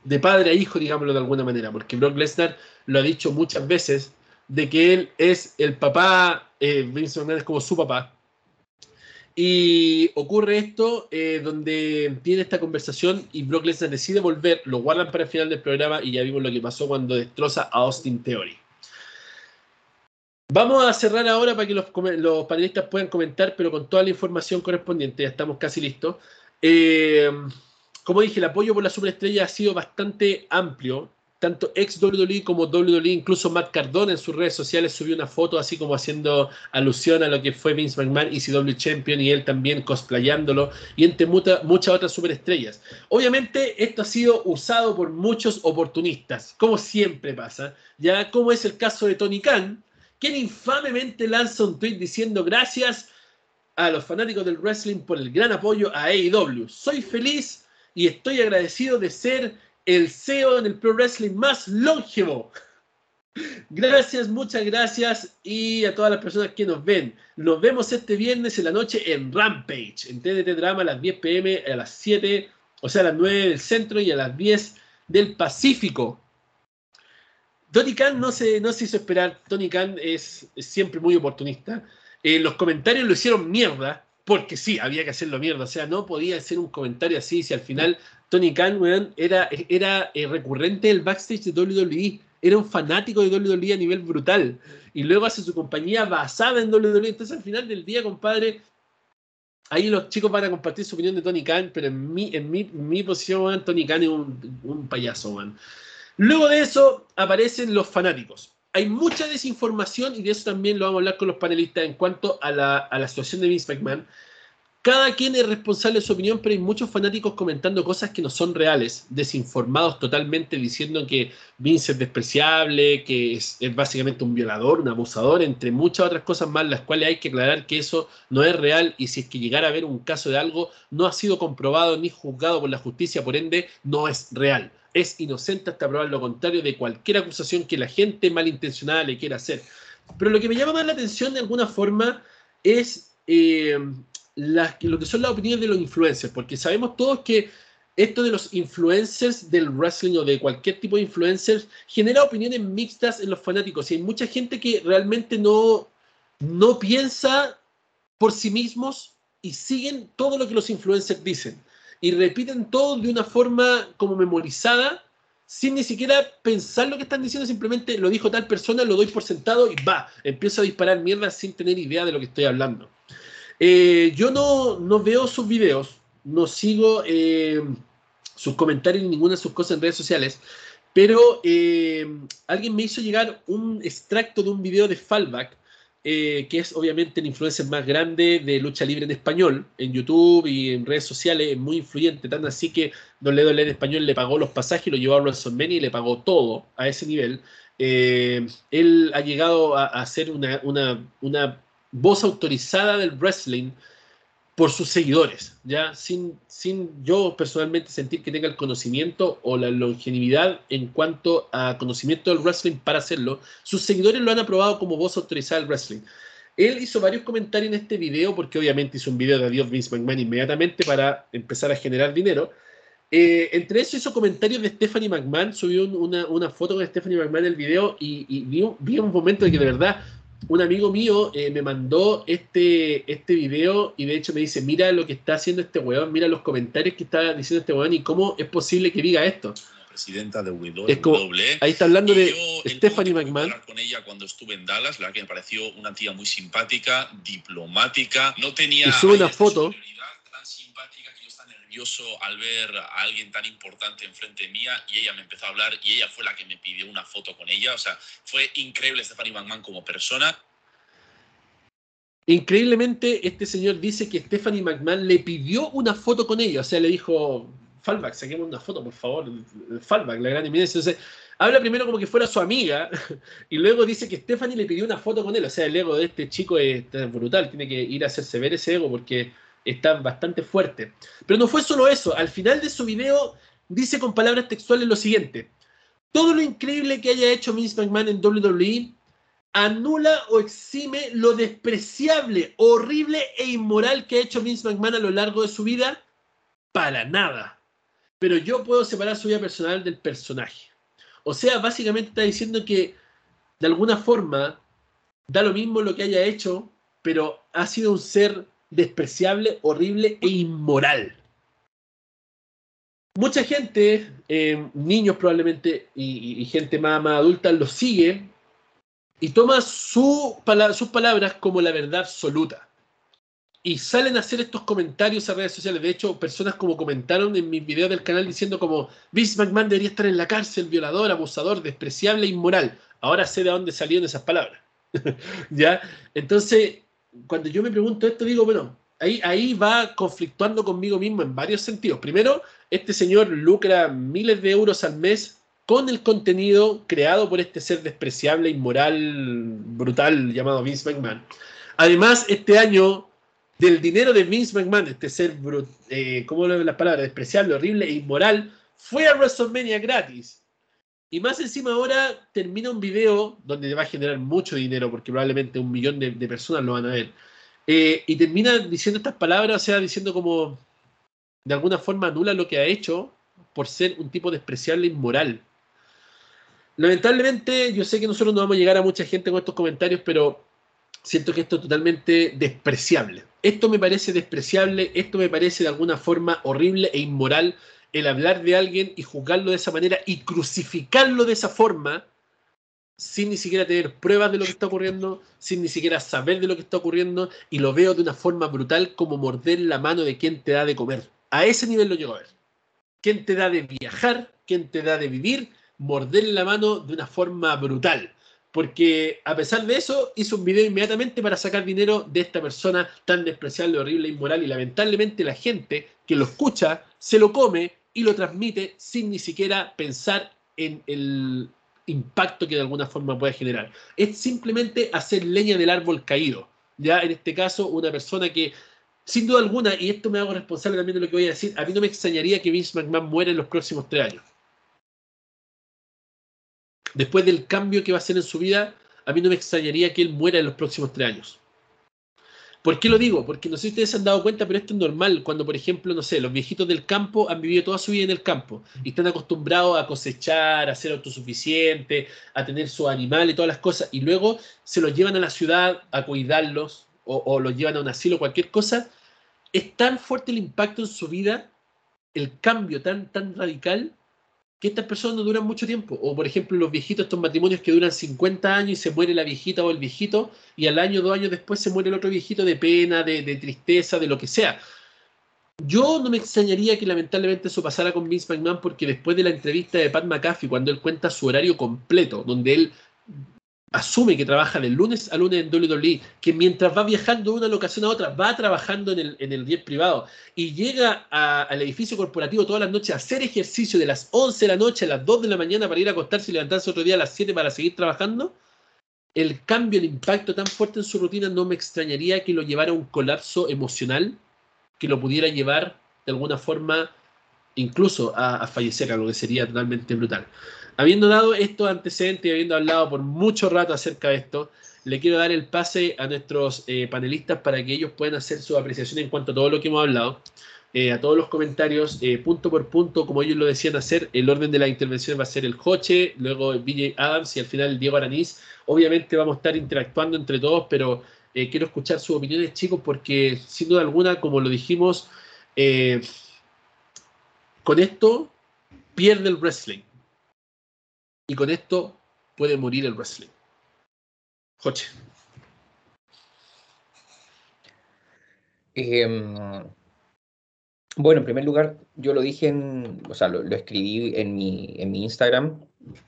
de padre a hijo, digámoslo de alguna manera, porque Brock Lesnar lo ha dicho muchas veces de que él es el papá, eh, Vince McMahon es como su papá. Y ocurre esto eh, donde tiene esta conversación y Brock Lesnar decide volver, lo guardan para el final del programa y ya vimos lo que pasó cuando destroza a Austin Theory. Vamos a cerrar ahora para que los, los panelistas puedan comentar, pero con toda la información correspondiente, ya estamos casi listos. Eh, como dije, el apoyo por la superestrella ha sido bastante amplio tanto ex WWE como WWE, incluso Matt Cardona en sus redes sociales subió una foto así como haciendo alusión a lo que fue Vince McMahon ECW Champion y él también cosplayándolo y entre muchas otras superestrellas. Obviamente esto ha sido usado por muchos oportunistas, como siempre pasa, ya como es el caso de Tony Khan, quien infamemente lanza un tweet diciendo gracias a los fanáticos del wrestling por el gran apoyo a AEW. Soy feliz y estoy agradecido de ser el CEO en el Pro Wrestling más longevo. Gracias, muchas gracias y a todas las personas que nos ven. Nos vemos este viernes en la noche en Rampage, en TDT Drama a las 10 pm, a las 7, o sea, a las 9 del centro y a las 10 del Pacífico. Tony Khan no se, no se hizo esperar. Tony Khan es, siempre muy oportunista. En los comentarios lo hicieron mierda, porque sí, había que hacerlo mierda. O sea, no podía hacer un comentario así si al final Tony Khan, era, era eh, recurrente el backstage de WWE. Era un fanático de WWE a nivel brutal. Y luego hace su compañía basada en WWE. Entonces, al final del día, compadre, ahí los chicos van a compartir su opinión de Tony Khan, pero en mi, en mi, posición, Tony Khan es un, payaso. Luego de eso aparecen los fanáticos. Hay mucha desinformación y de eso también lo vamos a hablar con los panelistas en cuanto a la, a la situación de Vince McMahon. Cada quien es responsable de su opinión, pero hay muchos fanáticos comentando cosas que no son reales, desinformados totalmente, diciendo que Vince es despreciable, que es, básicamente un violador, un abusador, entre muchas otras cosas más, las cuales hay que aclarar que eso no es real y si es que llegara a haber un caso de algo, no ha sido comprobado ni juzgado por la justicia, por ende, no es real. Es inocente hasta probar lo contrario de cualquier acusación que la gente malintencionada le quiera hacer. Pero lo que me llama más la atención de alguna forma es eh, lo que son las opiniones de los influencers, porque sabemos todos que esto de los influencers del wrestling o de cualquier tipo de influencers genera opiniones mixtas en los fanáticos y hay mucha gente que realmente no, no piensa por sí mismos y siguen todo lo que los influencers dicen y repiten todo de una forma como memorizada sin ni siquiera pensar lo que están diciendo, simplemente lo dijo tal persona, lo doy por sentado y va, empiezo a disparar mierda sin tener idea de lo que estoy hablando. Eh, yo no, no veo sus videos, no sigo eh, sus comentarios ni ninguna de sus cosas en redes sociales, pero eh, alguien me hizo llegar un extracto de un video de Fallback, que es obviamente el influencer más grande de lucha libre en español, en YouTube y en redes sociales, es muy influyente, tan así que Don Ledo en español le pagó los pasajes lo llevó a WrestleMania y le pagó todo a ese nivel. él ha llegado a, a ser una, una, una voz autorizada del wrestling por sus seguidores, ya sin, sin yo personalmente sentir que tenga el conocimiento o la longevidad en cuanto a conocimiento del wrestling para hacerlo, sus seguidores lo han aprobado como voz autorizada del wrestling. Él hizo varios comentarios en este video, porque obviamente hizo un video de adiós Vince McMahon inmediatamente para empezar a generar dinero. Eh, entre eso hizo comentarios de Stephanie McMahon, subió una, una foto con Stephanie McMahon en el video y, y vi, vi, un momento de que de verdad un amigo mío eh, me mandó este, este video y de hecho me dice, mira lo que está haciendo este weón, mira los comentarios que está diciendo este weón y cómo es posible que diga esto. Presidenta de WWE. ahí está hablando de Stephanie McMahon. con ella cuando estuve en Dallas, la que me pareció una tía muy simpática, diplomática, no tenía... Y sube una foto al ver a alguien tan importante enfrente mía y ella me empezó a hablar y ella fue la que me pidió una foto con ella. O sea, fue increíble Stephanie McMahon como persona. Increíblemente, este señor dice que Stephanie McMahon le pidió una foto con ella. O sea, le dijo, Fallback, saquemos una foto, por favor. Fallback, la gran eminencia. Entonces, habla primero como que fuera su amiga y luego dice que Stephanie le pidió una foto con él. O sea, el ego de este chico es brutal. Tiene que ir a hacerse ver ese ego porque está bastante fuerte. Pero no fue solo eso, al final de su video dice con palabras textuales lo siguiente, todo lo increíble que haya hecho Vince McMahon en WWE anula o exime lo despreciable, horrible e inmoral que ha hecho Vince McMahon a lo largo de su vida, para nada. Pero yo puedo separar su vida personal del personaje. O sea, básicamente está diciendo que de alguna forma da lo mismo lo que haya hecho, pero ha sido un ser despreciable, horrible e inmoral. Mucha gente, eh, niños probablemente y, gente más, adulta, lo sigue y toma su, sus palabras como la verdad absoluta. Y salen a hacer estos comentarios a redes sociales. De hecho, personas como comentaron en mis videos del canal diciendo como Vince McMahon debería estar en la cárcel, violador, abusador, despreciable e inmoral. Ahora sé de dónde salieron esas palabras. ¿Ya? Entonces, cuando yo me pregunto esto, digo, bueno, ahí, ahí va conflictuando conmigo mismo en varios sentidos. Primero, este señor lucra miles de euros al mes con el contenido creado por este ser despreciable, inmoral, brutal llamado Vince McMahon. Además, este año, del dinero de Vince McMahon, este ser, eh, ¿cómo le las palabras? Despreciable, horrible e inmoral, fue a WrestleMania gratis. Y más encima ahora termina un video donde va a generar mucho dinero, porque probablemente un millón de, personas lo van a ver. Eh, y termina diciendo estas palabras, o sea, diciendo como de alguna forma anula lo que ha hecho por ser un tipo despreciable e inmoral. Lamentablemente, yo sé que nosotros no vamos a llegar a mucha gente con estos comentarios, pero siento que esto es totalmente despreciable. Esto me parece despreciable, esto me parece de alguna forma horrible e inmoral el hablar de alguien y juzgarlo de esa manera y crucificarlo de esa forma sin ni siquiera tener pruebas de lo que está ocurriendo, sin ni siquiera saber de lo que está ocurriendo, y lo veo de una forma brutal como morder la mano de quien te da de comer. A ese nivel lo llego a ver. ¿Quién te da de viajar? ¿Quién te da de vivir? Morder la mano de una forma brutal. Porque a pesar de eso, hizo un video inmediatamente para sacar dinero de esta persona tan despreciable, horrible, inmoral. Y lamentablemente la gente que lo escucha se lo come y lo transmite sin ni siquiera pensar en el impacto que de alguna forma puede generar. Es simplemente hacer leña del árbol caído. Ya en este caso, una persona que, sin duda alguna, y esto me hago responsable también de lo que voy a decir, a mí no me extrañaría que Vince McMahon muera en los próximos tres años. Después del cambio que va a hacer en su vida, a mí no me extrañaría que él muera en los próximos tres años. ¿Por qué lo digo? Porque no sé si ustedes se han dado cuenta, pero esto es normal. Cuando, por ejemplo, no sé, los viejitos del campo han vivido toda su vida en el campo y están acostumbrados a cosechar, a ser autosuficientes, a tener su animal y todas las cosas, y luego se los llevan a la ciudad a cuidarlos o, los llevan a un asilo, cualquier cosa. Es tan fuerte el impacto en su vida, el cambio tan, tan radical, que estas personas no duran mucho tiempo. O, por ejemplo, los viejitos, estos matrimonios que duran 50 años y se muere la viejita o el viejito, y al año, dos años después se muere el otro viejito de pena, de, de tristeza, de lo que sea. Yo no me extrañaría que lamentablemente eso pasara con Vince McMahon porque después de la entrevista de Pat McAfee, cuando él cuenta su horario completo, donde él asume que trabaja de lunes a lunes en WWE, que mientras va viajando de una locación a otra, va trabajando en el, en el jet privado y llega al edificio corporativo todas las noches a hacer ejercicio de las 11 de la noche a las 2 de la mañana para ir a acostarse y levantarse otro día a las 7 para seguir trabajando, el cambio, el impacto tan fuerte en su rutina no me extrañaría que lo llevara a un colapso emocional, que lo pudiera llevar de alguna forma incluso a, a fallecer, algo que sería totalmente brutal. Habiendo dado estos antecedentes y habiendo hablado por mucho rato acerca de esto, le quiero dar el pase a nuestros eh, panelistas para que ellos puedan hacer su apreciación en cuanto a todo lo que hemos hablado. Eh, a todos los comentarios, eh, punto por punto, como ellos lo decían hacer, el orden de la intervención va a ser el Joche, luego BJ Adams y al final Diego Aranís. Obviamente vamos a estar interactuando entre todos, pero quiero escuchar sus opiniones, chicos, porque sin duda alguna, como lo dijimos, con esto pierde el wrestling. Y con esto puede morir el wrestling. Joche. Em, bueno, en primer lugar, yo lo dije en, o sea, lo, escribí en mi, en mi Instagram.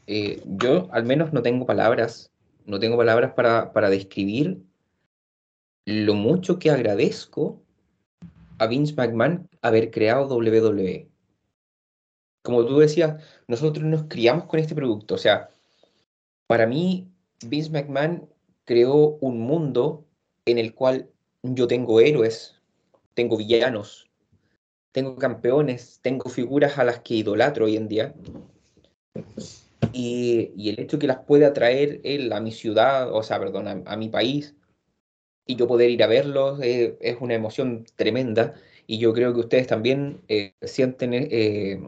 Eh, yo al menos no tengo palabras, no tengo palabras para, para describir lo mucho que agradezco a Vince McMahon haber creado WWE como tú decías, nosotros nos criamos con este producto. O sea, para mí, Vince McMahon creó un mundo en el cual yo tengo héroes, tengo villanos, tengo campeones, tengo figuras a las que idolatro hoy en día. Y, el hecho que las pueda traer él a mi ciudad, o sea, perdón, a, mi país, y yo poder ir a verlos, eh, es una emoción tremenda. Y yo creo que ustedes también eh, sienten eh,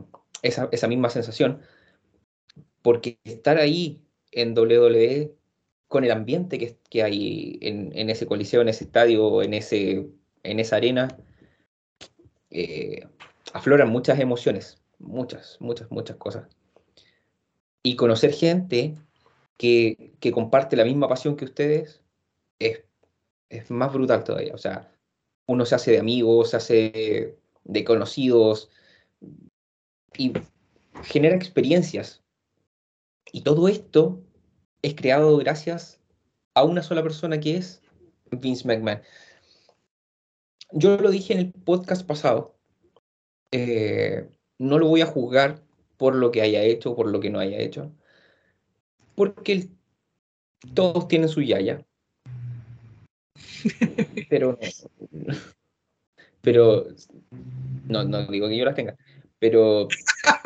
esa, misma sensación, porque estar ahí en WWE con el ambiente que, que hay en, ese coliseo, en ese estadio, en, ese, en esa arena, eh, afloran muchas emociones, muchas, muchas, muchas cosas. Y conocer gente que, que comparte la misma pasión que ustedes es, es más brutal todavía. O sea, uno se hace de amigos, se hace de conocidos, y genera experiencias. Y todo esto es creado gracias a una sola persona que es Vince McMahon. Yo lo dije en el podcast pasado, eh, no lo voy a juzgar por lo que haya hecho o por lo que no haya hecho, porque todos tienen su yaya. Pero pero no, no digo que yo las tenga, pero.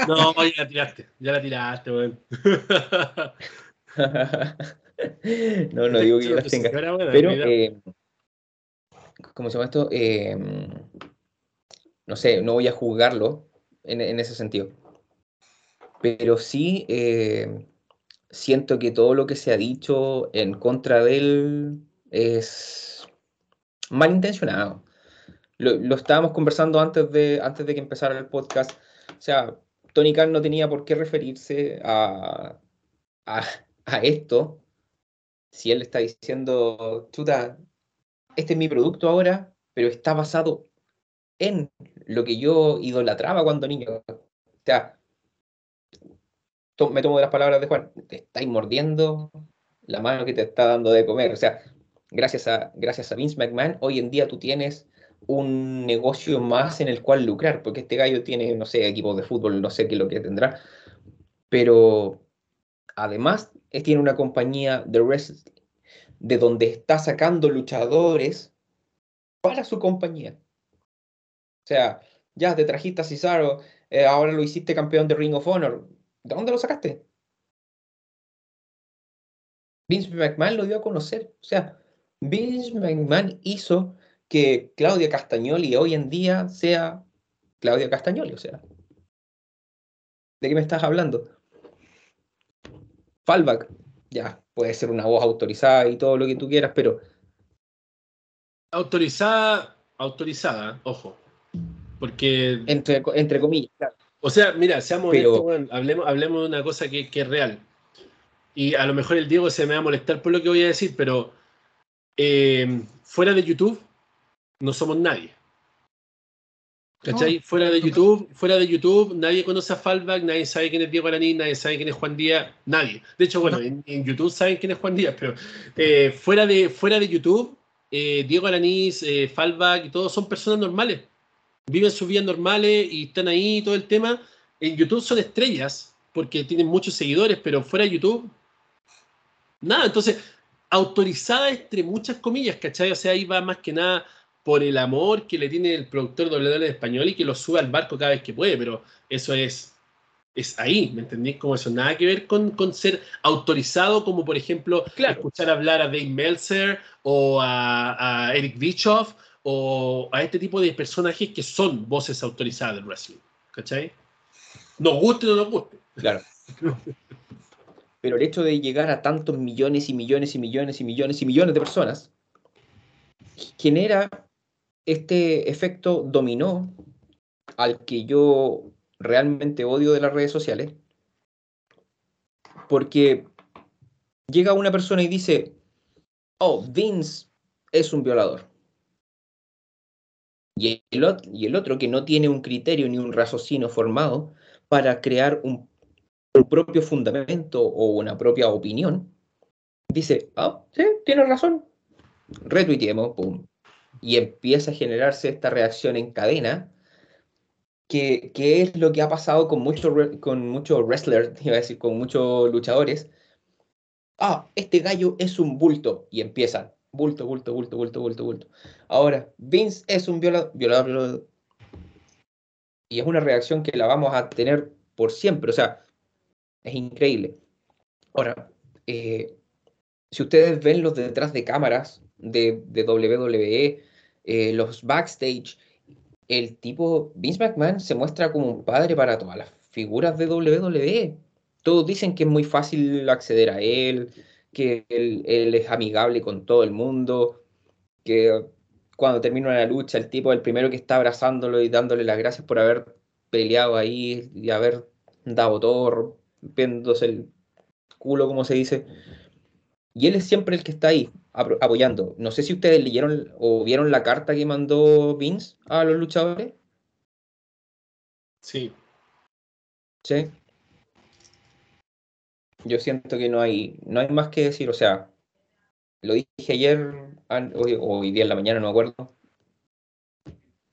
No, ya la tiraste, ya la tiraste, weón. no, no digo que yo las tenga. Pero, eh, ¿cómo se llama esto? Eh, no sé, no voy a juzgarlo en, ese sentido. Pero sí eh, siento que todo lo que se ha dicho en contra de él es malintencionado. Lo, lo estábamos conversando antes de, antes de que empezara el podcast o sea, Tony Khan no tenía por qué referirse a, a, esto si él está diciendo, chuta, este es mi producto ahora, pero está basado en lo que yo idolatraba cuando niño. O sea, me tomo de las palabras de Juan, te estáis mordiendo la mano que te está dando de comer. O sea, gracias a, gracias a Vince McMahon, hoy en día tú tienes un negocio más en el cual lucrar, porque este gallo tiene, no sé, equipos de fútbol, no sé qué lo que tendrá, pero además tiene una compañía de wrestling de donde está sacando luchadores para su compañía. O sea, ya te trajiste a Cesaro, eh, ahora lo hiciste campeón de Ring of Honor. ¿De dónde lo sacaste? Vince McMahon lo dio a conocer. O sea, Vince McMahon hizo que Claudia Castagnoli hoy en día sea Claudia Castagnoli, o sea. ¿De qué me estás hablando? Fallback, ya, puede ser una voz autorizada y todo lo que tú quieras, pero... Autorizada, autorizada, ojo. Porque... Entre, entre comillas, claro. O sea, mira, seamos Pero- honestos, weón, hablemos, hablemos de una cosa que, que es real. Y a lo mejor el Diego se me va a molestar por lo que voy a decir, pero eh, fuera de YouTube no somos nadie. ¿Cachai? No, fuera de. YouTube, fuera de YouTube, nadie conoce a Fallback, nadie sabe quién es Diego Araní, nadie sabe quién es Juan Díaz, nadie. De hecho, bueno, No. en, en YouTube saben quién es Juan Díaz, pero eh, fuera, de, fuera de YouTube, eh, Diego Aranís, eh, Fallback y todos son personas normales. Viven sus vidas normales y están ahí todo el tema. En YouTube son estrellas porque tienen muchos seguidores, pero fuera de YouTube, nada. Entonces, autorizada entre muchas comillas, ¿cachai? O sea, ahí va más que nada por el amor que le tiene el productor WW en español y que lo sube al barco cada vez que puede, pero eso es, es ahí, ¿me entendéis? Como eso, nada que ver con, con ser autorizado, como por ejemplo Claro. escuchar hablar a Dave Meltzer o a, a Eric Bischoff o a este tipo de personajes que son voces autorizadas del wrestling, ¿cachai? Nos guste o no nos guste. Claro. Pero el hecho de llegar a tantos millones y millones y millones y millones y millones de personas genera este efecto dominó al que yo realmente odio de las redes sociales. Porque llega una persona y dice, oh, Vince es un violador. Y el, otro que no tiene un criterio ni un raciocinio formado para crear un propio fundamento o una propia opinión, dice, ah, sí, tiene razón, retuiteemos, pum. Y empieza a generarse esta reacción en cadena, que, que es lo que ha pasado con muchos con wrestlers, iba a decir, con muchos luchadores. Ah, este gallo es un bulto. Y empiezan, bulto, bulto, bulto, bulto, bulto, bulto. Ahora, Vince es un viola- violador. violador. Y es una reacción que la vamos a tener por siempre. O sea, es increíble. Ahora, eh, si ustedes ven los detrás de cámaras de, WWE, eh, los backstage, el tipo Vince McMahon se muestra como un padre para todas las figuras de WWE. Todos dicen que es muy fácil acceder a él, que él, es amigable con todo el mundo, que cuando termina una lucha, el tipo es el primero que está abrazándolo y dándole las gracias por haber peleado ahí y haber dado todo, rompiéndose el culo, como se dice. Y él es siempre el que está ahí, apoyando. No sé si ustedes leyeron o vieron la carta que mandó Vince a los luchadores. Sí. Sí. Yo siento que no hay, no hay más que decir. O sea, lo dije ayer o hoy día en la mañana, no me acuerdo.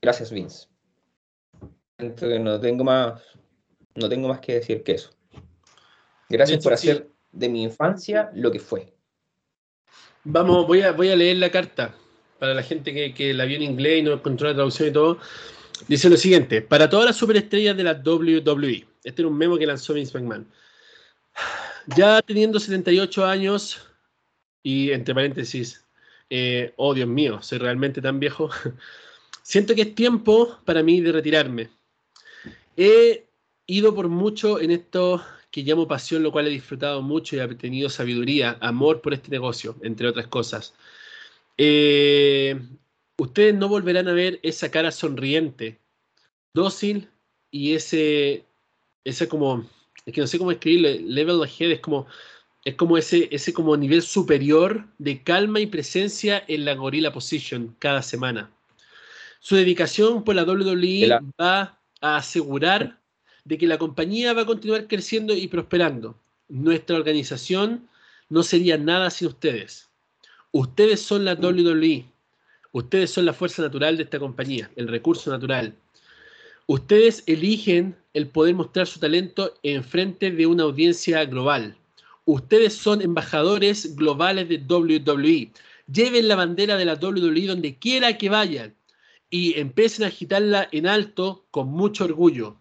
Gracias, Vince. Siento que no tengo más, no tengo más que decir que eso. Gracias por sí. hacer de mi infancia lo que fue. Vamos, voy a, leer la carta para la gente que, la vio en inglés y no encontró la traducción y todo. Dice lo siguiente: Para todas las superestrellas de la WWE. Este era un memo que lanzó Vince McMahon. Ya teniendo 78 años, y entre paréntesis, eh, oh Dios mío, soy realmente tan viejo. Siento que es tiempo para mí de retirarme. He ido por mucho en esto que llamo pasión, lo cual he disfrutado mucho y he tenido sabiduría, amor por este negocio, entre otras cosas. Eh, ustedes no volverán a ver esa cara sonriente, dócil y ese, ese como, es que no sé cómo escribirlo, level ahead es como, es como ese, ese como nivel superior de calma y presencia en la gorilla position cada semana. Su dedicación por la WWE va a asegurar de que la compañía va a continuar creciendo y prosperando. Nuestra organización no sería nada sin ustedes. Ustedes son la WWE. Ustedes son la fuerza natural de esta compañía, el recurso natural. Ustedes eligen el poder mostrar su talento en frente de una audiencia global. Ustedes son embajadores globales de WWE. Lleven la bandera de la WWE donde quiera que vayan y empiecen a agitarla en alto con mucho orgullo.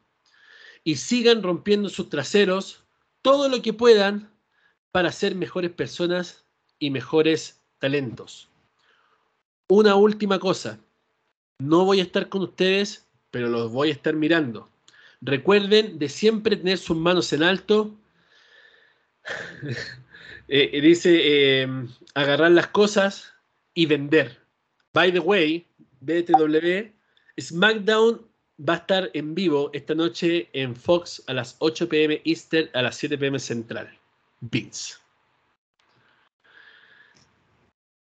Y sigan rompiendo sus traseros todo lo que puedan para ser mejores personas y mejores talentos. Una última cosa. No voy a estar con ustedes, pero los voy a estar mirando. Recuerden de siempre tener sus manos en alto. Eh, dice eh, agarrar las cosas y vender. By the way, BTW, SmackDown va a estar en vivo esta noche en Fox a las 8 pm Eastern, a las 7 pm Central. Vince.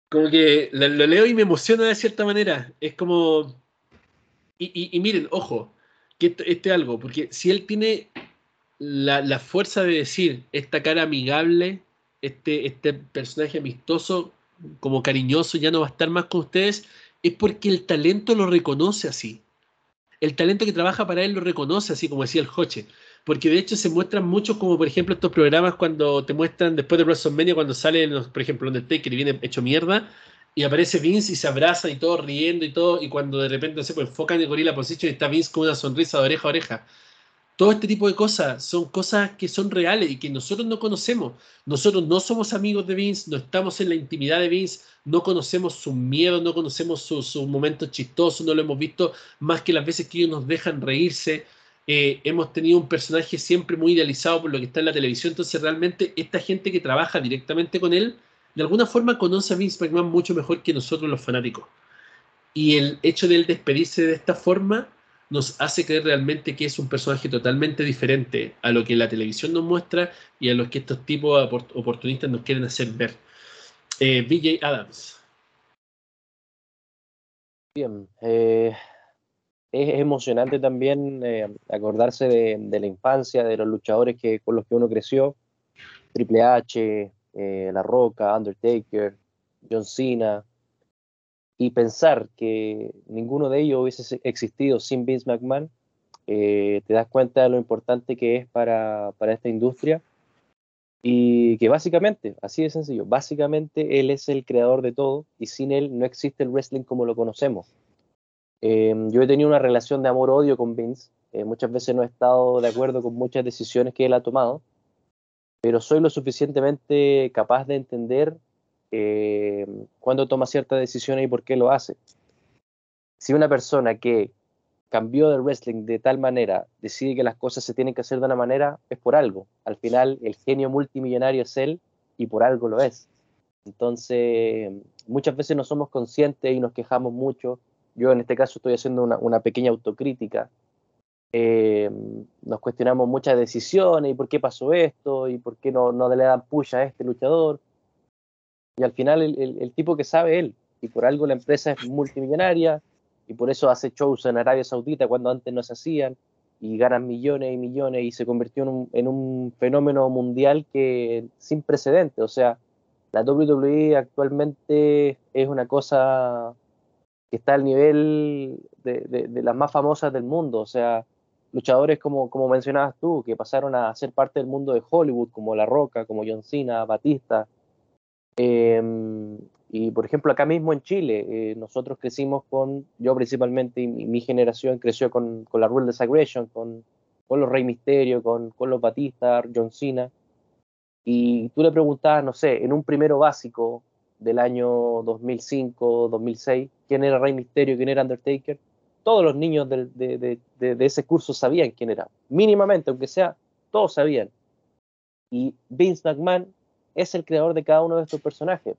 Como que lo, leo y me emociona de cierta manera. Es como. Y, miren, ojo, que esto, esto es algo, porque si él tiene la, la fuerza de decir esta cara amigable, este, este personaje amistoso, como cariñoso, ya no va a estar más con ustedes, es porque el talento lo reconoce así. El talento que trabaja para él lo reconoce así, como decía el Joche. Porque de hecho se muestran muchos, como por ejemplo estos programas cuando te muestran después de WrestleMania, cuando sale, por ejemplo, Undertaker y viene hecho mierda, y aparece Vince y se abraza y todo riendo y todo, y cuando de repente se pues, enfocan en Gorilla Position y está Vince con una sonrisa de oreja a oreja. Todo este tipo de cosas son cosas que son reales y que nosotros no conocemos. Nosotros no somos amigos de Vince, no estamos en la intimidad de Vince, no conocemos sus miedos, no conocemos sus sus momentos chistosos, no lo hemos visto más que las veces que ellos nos dejan reírse. Eh, hemos tenido un personaje siempre muy idealizado por lo que está en la televisión, entonces realmente esta gente que trabaja directamente con él, de alguna forma conoce a Vince McMahon mucho mejor que nosotros los fanáticos. Y el hecho de él despedirse de esta forma nos hace creer realmente que es un personaje totalmente diferente a lo que la televisión nos muestra y a lo que estos tipos oportunistas nos quieren hacer ver. Eh, BJ Adams. Bien, eh, es es emocionante también eh, acordarse de, de la infancia, de los luchadores que, con los que uno creció, Triple H, eh, La Roca, Undertaker, John Cena, y pensar que ninguno de ellos hubiese existido sin Vince McMahon, eh, te das cuenta de lo importante que es para, para esta industria y que básicamente, así de sencillo, básicamente él es el creador de todo y sin él no existe el wrestling como lo conocemos. Eh, yo he tenido una relación de amor-odio con Vince, eh, muchas veces no he estado de acuerdo con muchas decisiones que él ha tomado, pero soy lo suficientemente capaz de entender eh, cuándo toma ciertas decisiones y por qué lo hace. Si una persona que cambió del wrestling de tal manera decide que las cosas se tienen que hacer de una manera, es por algo. Al final, el genio multimillonario es él y por algo lo es. Entonces, muchas veces no somos conscientes y nos quejamos mucho. Yo en este caso estoy haciendo una, pequeña autocrítica. Eh, nos cuestionamos muchas decisiones y por qué pasó esto y por qué no, no le dan push a este luchador. Y al final el, el, tipo que sabe él, y por algo la empresa es multimillonaria, y por eso hace shows en Arabia Saudita cuando antes no se hacían, y ganan millones y millones, y se convirtió en un, en un fenómeno mundial que sin precedentes. O sea, la WWE actualmente es una cosa que está al nivel de, de, de las más famosas del mundo. O sea, luchadores como, como mencionabas tú, que pasaron a ser parte del mundo de Hollywood, como La Roca, como John Cena, Batista. Eh, y por ejemplo, acá mismo en Chile, eh, nosotros crecimos con, yo principalmente, y mi, generación creció con, con la Rule Aggression, con, con los Rey Misterio, con, con los Batista, John Cena. Y tú le preguntabas, no sé, en un primero básico del año 2005, 2006, quién era Rey Misterio, quién era Undertaker. Todos los niños de, de, de, de ese curso sabían quién era, mínimamente, aunque sea, todos sabían. Y Vince McMahon es el creador de cada uno de estos personajes.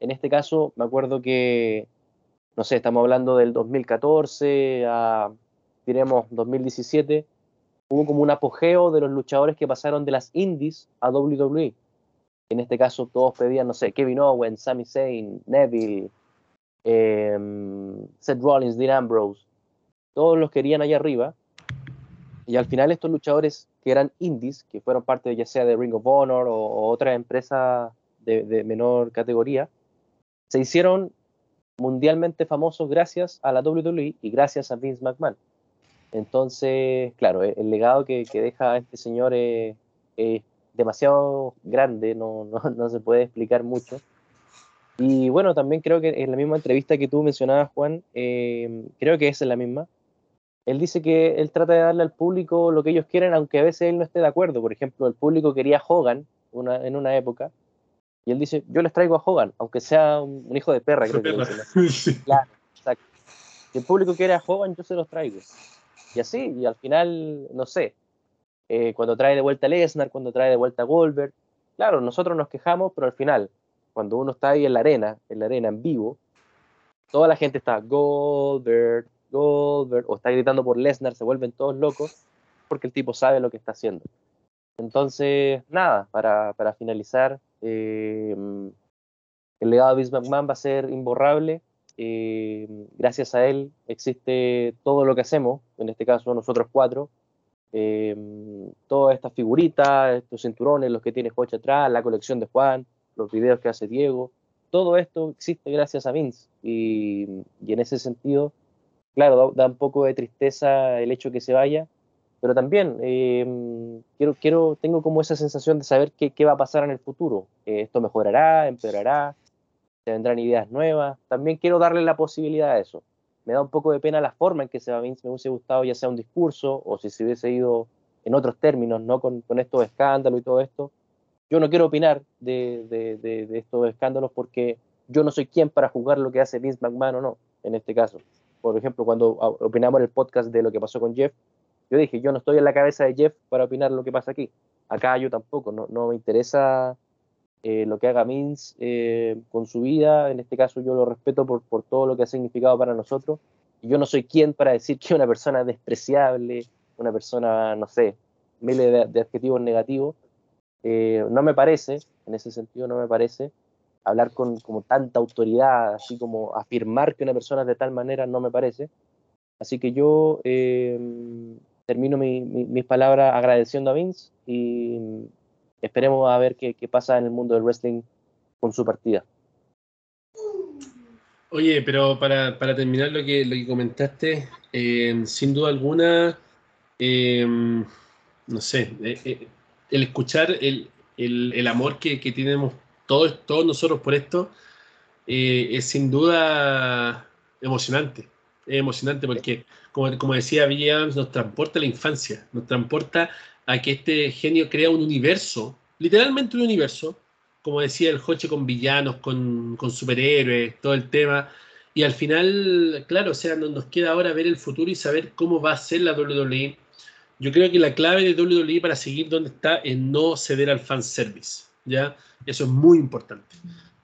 En este caso, me acuerdo que, no sé, estamos hablando del 2014 a, diremos, 2017, hubo como un apogeo de los luchadores que pasaron de las indies a WWE. En este caso, todos pedían, no sé, Kevin Owens, Sami Zayn, Neville, eh, Seth Rollins, Dean Ambrose. Todos los querían allá arriba. Y al final estos luchadores que eran indies, que fueron parte ya sea de Ring of Honor o, o otra empresa de, menor categoría, se hicieron mundialmente famosos gracias a la WWE y gracias a Vince McMahon. Entonces, claro, el, el legado que, deja este señor es, demasiado grande, no, no, no, se puede explicar mucho. Y bueno, también creo que en la misma entrevista que tú mencionabas, Juan, eh, creo que es la misma, él dice que él trata de darle al público lo que ellos quieren, aunque a veces él no esté de acuerdo. Por ejemplo, el público quería a Hogan una, en una época, y él dice, yo les traigo a Hogan, aunque sea un, un hijo de perra, creo perra. que dicen. Claro, exacto. Si el público quiere a Hogan, yo se los traigo. Y así, y al final, no sé, eh, cuando trae de vuelta a Lesnar, cuando trae de vuelta a Goldberg, claro, nosotros nos quejamos, pero al final, cuando uno está ahí en la arena, en la arena en vivo, toda la gente está Goldberg, Goldberg o está gritando por Lesnar, se vuelven todos locos porque el tipo sabe lo que está haciendo. Entonces, nada, para, para finalizar, eh, el legado de Vince McMahon va a ser imborrable. Eh, gracias a él existe todo lo que hacemos, en este caso nosotros cuatro. Eh, todas estas figuritas, estos cinturones, los que tiene Joche atrás, la colección de Juan, los videos que hace Diego, todo esto existe gracias a Vince. Y, y en ese sentido, claro, da, da, un poco de tristeza el hecho que se vaya, pero también eh, quiero, quiero, tengo como esa sensación de saber qué, qué va a pasar en el futuro. Eh, esto mejorará, empeorará, se vendrán ideas nuevas. También quiero darle la posibilidad a eso. Me da un poco de pena la forma en que se va Vince, me hubiese gustado ya sea un discurso o si se hubiese ido en otros términos, ¿no? Con, con estos escándalos y todo esto. Yo no quiero opinar de, de, de, de estos escándalos porque yo no soy quien para juzgar lo que hace Vince McMahon o no, en este caso. Por ejemplo, cuando opinamos en el podcast de lo que pasó con Jeff, yo dije, yo no estoy en la cabeza de Jeff para opinar lo que pasa aquí. Acá yo tampoco, no, no me interesa eh, lo que haga Vince eh, con su vida. En este caso yo lo respeto por, por todo lo que ha significado para nosotros. Y yo no soy quien para decir que una persona despreciable, una persona, no sé, miles de, de adjetivos negativos. Eh, no me parece, en ese sentido no me parece, hablar con como tanta autoridad, así como afirmar que una persona es de tal manera, no me parece. Así que yo eh, termino mi, mi, mis palabras agradeciendo a Vince y esperemos a ver qué, qué, pasa en el mundo del wrestling con su partida. Oye, pero para, para terminar lo que, lo que comentaste, eh, sin duda alguna, eh, no sé, eh, el escuchar el, el, el amor que, que, tenemos todos, todos nosotros por esto es sin duda emocionante. Es emocionante porque, como, como decía Williams, nos transporta a la infancia, nos transporta a que este genio crea un universo, literalmente un universo, como decía el Joche, con villanos, con, con superhéroes, todo el tema. Y al final, claro, o sea, nos, nos queda ahora ver el futuro y saber cómo va a ser la WWE. Yo creo que la clave de WWE para seguir donde está es no ceder al fanservice, ¿ya? Eso es muy importante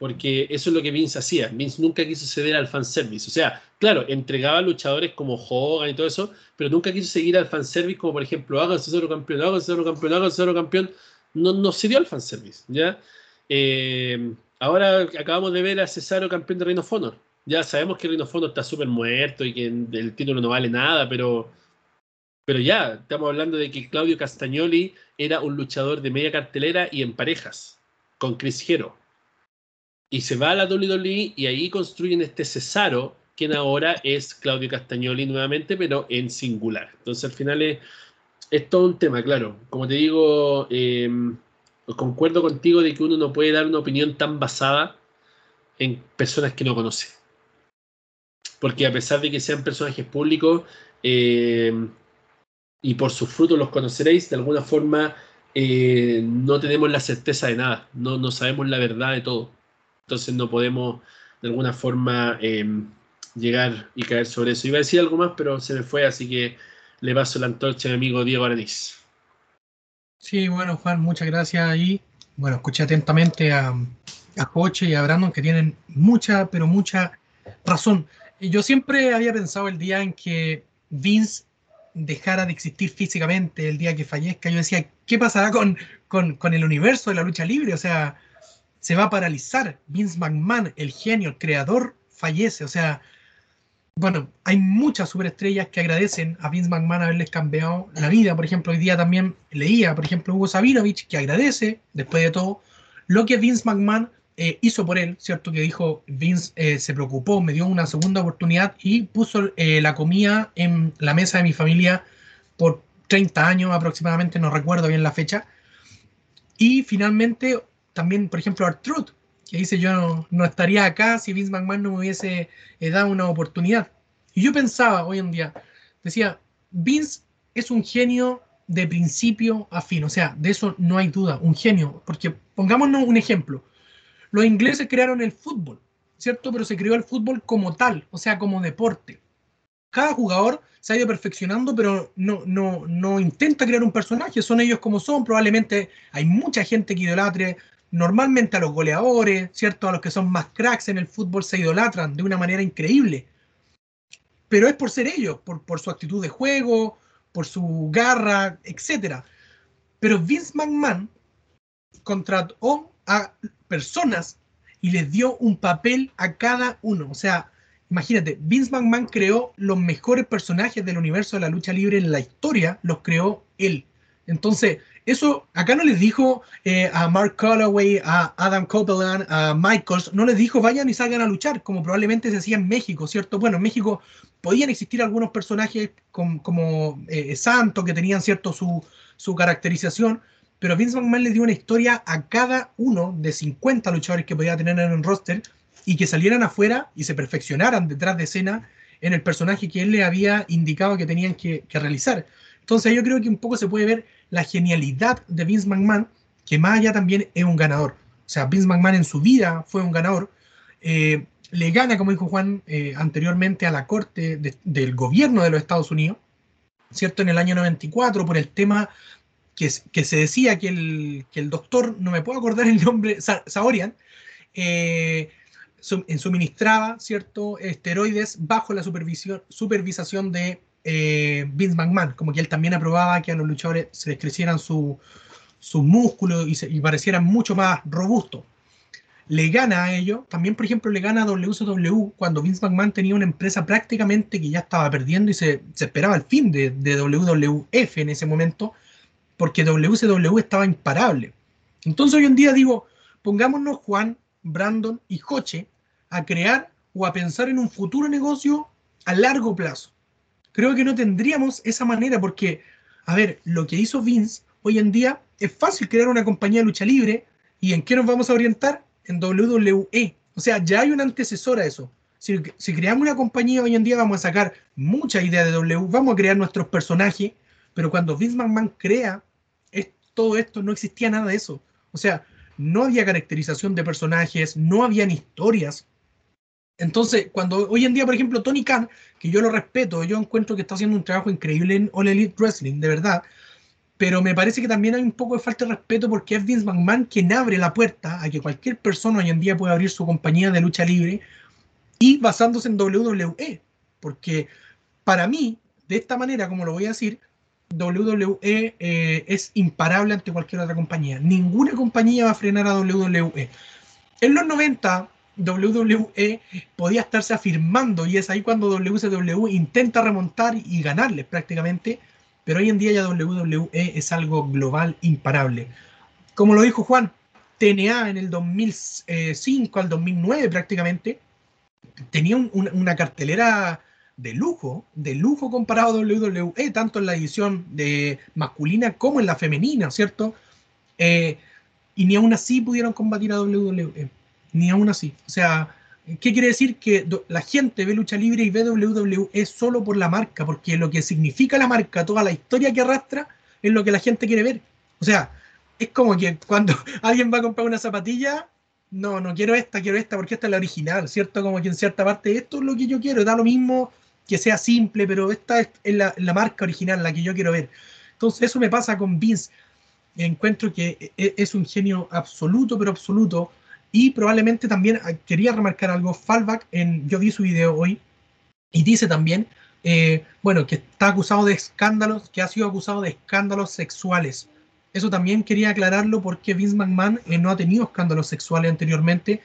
porque eso es lo que Vince hacía. Vince nunca quiso ceder al fanservice. O sea, claro, entregaba a luchadores como Hogan y todo eso, pero nunca quiso seguir al fanservice como, por ejemplo, haga Cesaro campeón, haga Cesaro campeón, haga Cesaro campeón. No, no se dio al fanservice, ¿ya? Eh, ahora acabamos de ver a Cesaro campeón de Reino Honor. Ya sabemos que Reino Honor está súper muerto y que el título no vale nada, pero, pero ya, estamos hablando de que Claudio Castagnoli era un luchador de media cartelera y en parejas, con Chris Hero y se va a la WWE y ahí construyen este Cesaro, quien ahora es Claudio Castagnoli nuevamente, pero en singular. Entonces al final es, todo un tema, claro. Como te digo, eh, concuerdo contigo de que uno no puede dar una opinión tan basada en personas que no conoce. Porque a pesar de que sean personajes públicos eh, y por sus frutos los conoceréis, de alguna forma eh, no tenemos la certeza de nada, no, no sabemos la verdad de todo entonces no podemos de alguna forma eh, llegar y caer sobre eso. Iba a decir algo más, pero se me fue, así que le paso la antorcha a mi amigo Diego Aranís. Sí, bueno, Juan, muchas gracias ahí. Bueno, escuché atentamente a, a Joche y a Brandon que tienen mucha, pero mucha razón. Y yo siempre había pensado el día en que Vince dejara de existir físicamente, el día que fallezca, yo decía, ¿qué pasará con, con, con el universo de la lucha libre? O sea, se va a paralizar. Vince McMahon, el genio, el creador, fallece. O sea, bueno, hay muchas superestrellas que agradecen a Vince McMahon haberles cambiado la vida. Por ejemplo, hoy día también leía, por ejemplo, Hugo Sabinovich, que agradece, después de todo, lo que Vince McMahon eh, hizo por él, ¿cierto? Que dijo, Vince eh, se preocupó, me dio una segunda oportunidad y puso eh, la comida en la mesa de mi familia por 30 años aproximadamente, no recuerdo bien la fecha. Y finalmente también, por ejemplo, Artruth, que dice yo no, no, estaría acá si Vince McMahon no me hubiese eh, dado una oportunidad. Y yo pensaba hoy en día, decía, Vince es un genio de principio a fin, o sea, de eso no hay duda, un genio, porque pongámonos un ejemplo, los ingleses crearon el fútbol, ¿cierto? Pero se creó el fútbol como tal, o sea, como deporte. Cada jugador se ha ido perfeccionando, pero no, no, no intenta crear un personaje, son ellos como son, probablemente hay mucha gente que idolatre normalmente a los goleadores, ¿cierto? A los que son más cracks en el fútbol se idolatran de una manera increíble. pero es por ser ellos, por, por su actitud de juego, por su garra, etc. Pero Vince McMahon contrató a personas y les dio un papel a cada uno. O sea, imagínate, Vince McMahon creó los mejores personajes del universo de la lucha libre en la historia, los creó él. Entonces, eso acá no les dijo eh, a Mark Calloway, a Adam Copeland, a Michaels, no les dijo vayan y salgan a luchar, como probablemente se hacía en México, ¿cierto? Bueno, en México podían existir algunos personajes como, eh, Santo, que tenían cierto su, su caracterización, pero Vince McMahon le dio una historia a cada uno de 50 luchadores que podía tener en el roster y que salieran afuera y se perfeccionaran detrás de escena en el personaje que él le había indicado que tenían que, realizar. Entonces yo creo que un poco se puede ver la genialidad de Vince McMahon, que más allá también es un ganador. O sea, Vince McMahon en su vida fue un ganador. Eh, le gana, como dijo Juan eh, anteriormente, a la corte del gobierno de los Estados Unidos, ¿cierto? En el año 94, por el tema que, se decía que el, que el, doctor, no me puedo acordar el nombre, Saorian, eh, suministraba ¿cierto? esteroides bajo la supervisión, supervisación de eh, Vince McMahon, como que él también aprobaba que a los luchadores se les crecieran sus músculos y, parecieran mucho más robustos. Le gana a ello, también por ejemplo le gana a WCW cuando Vince McMahon tenía una empresa prácticamente que ya estaba perdiendo y se, se esperaba el fin de, de WWF en ese momento, porque WCW estaba imparable. Entonces hoy en día digo, pongámonos Juan, Brandon y Joche a crear o a pensar en un futuro negocio a largo plazo. Creo que no tendríamos esa manera porque, a ver, lo que hizo Vince hoy en día es fácil crear una compañía de lucha libre y en qué nos vamos a orientar en WWE. O sea, ya hay un antecesor a eso. Si, si creamos una compañía hoy en día vamos a sacar mucha idea de W, vamos a crear nuestros personajes, pero cuando Vince McMahon crea todo esto, no existía nada de eso. O sea, no había caracterización de personajes, no habían historias. Entonces, cuando hoy en día, por ejemplo, Tony Khan, que yo lo respeto, yo encuentro que está haciendo un trabajo increíble en All Elite Wrestling, de verdad, pero me parece que también hay un poco de falta de respeto porque es Vince McMahon quien abre la puerta a que cualquier persona hoy en día pueda abrir su compañía de lucha libre y basándose en WWE. Porque para mí, de esta manera, como lo voy a decir, WWE eh, es imparable ante cualquier otra compañía. Ninguna compañía va a frenar a WWE. En los 90, WWE podía estarse afirmando y es ahí cuando WCW intenta remontar y ganarles prácticamente, pero hoy en día ya WWE es algo global imparable. Como lo dijo Juan, TNA en el 2005 al 2009 prácticamente tenía una cartelera de lujo, de lujo comparado a WWE, tanto en la edición de masculina como en la femenina, ¿cierto? Eh, y ni aún así pudieron combatir a WWE, ni aún así. O sea, ¿qué quiere decir? Que la gente ve lucha libre y ve WWE solo por la marca, porque lo que significa la marca, toda la historia que arrastra, es lo que la gente quiere ver. O sea, es como que cuando alguien va a comprar una zapatilla, no, no quiero esta, quiero esta porque esta es la original, ¿cierto? Como que en cierta parte esto es lo que yo quiero, da lo mismo que sea simple, pero esta es la, marca original, la que yo quiero ver. Entonces eso me pasa con Vince. Encuentro que e, e, es un genio absoluto, pero absoluto. Y probablemente también ah, quería remarcar algo. Fallback, en, yo vi su video hoy y dice también, eh, bueno, que está acusado de escándalos, que ha sido acusado de escándalos sexuales. Eso también quería aclararlo porque Vince McMahon eh, no ha tenido escándalos sexuales anteriormente.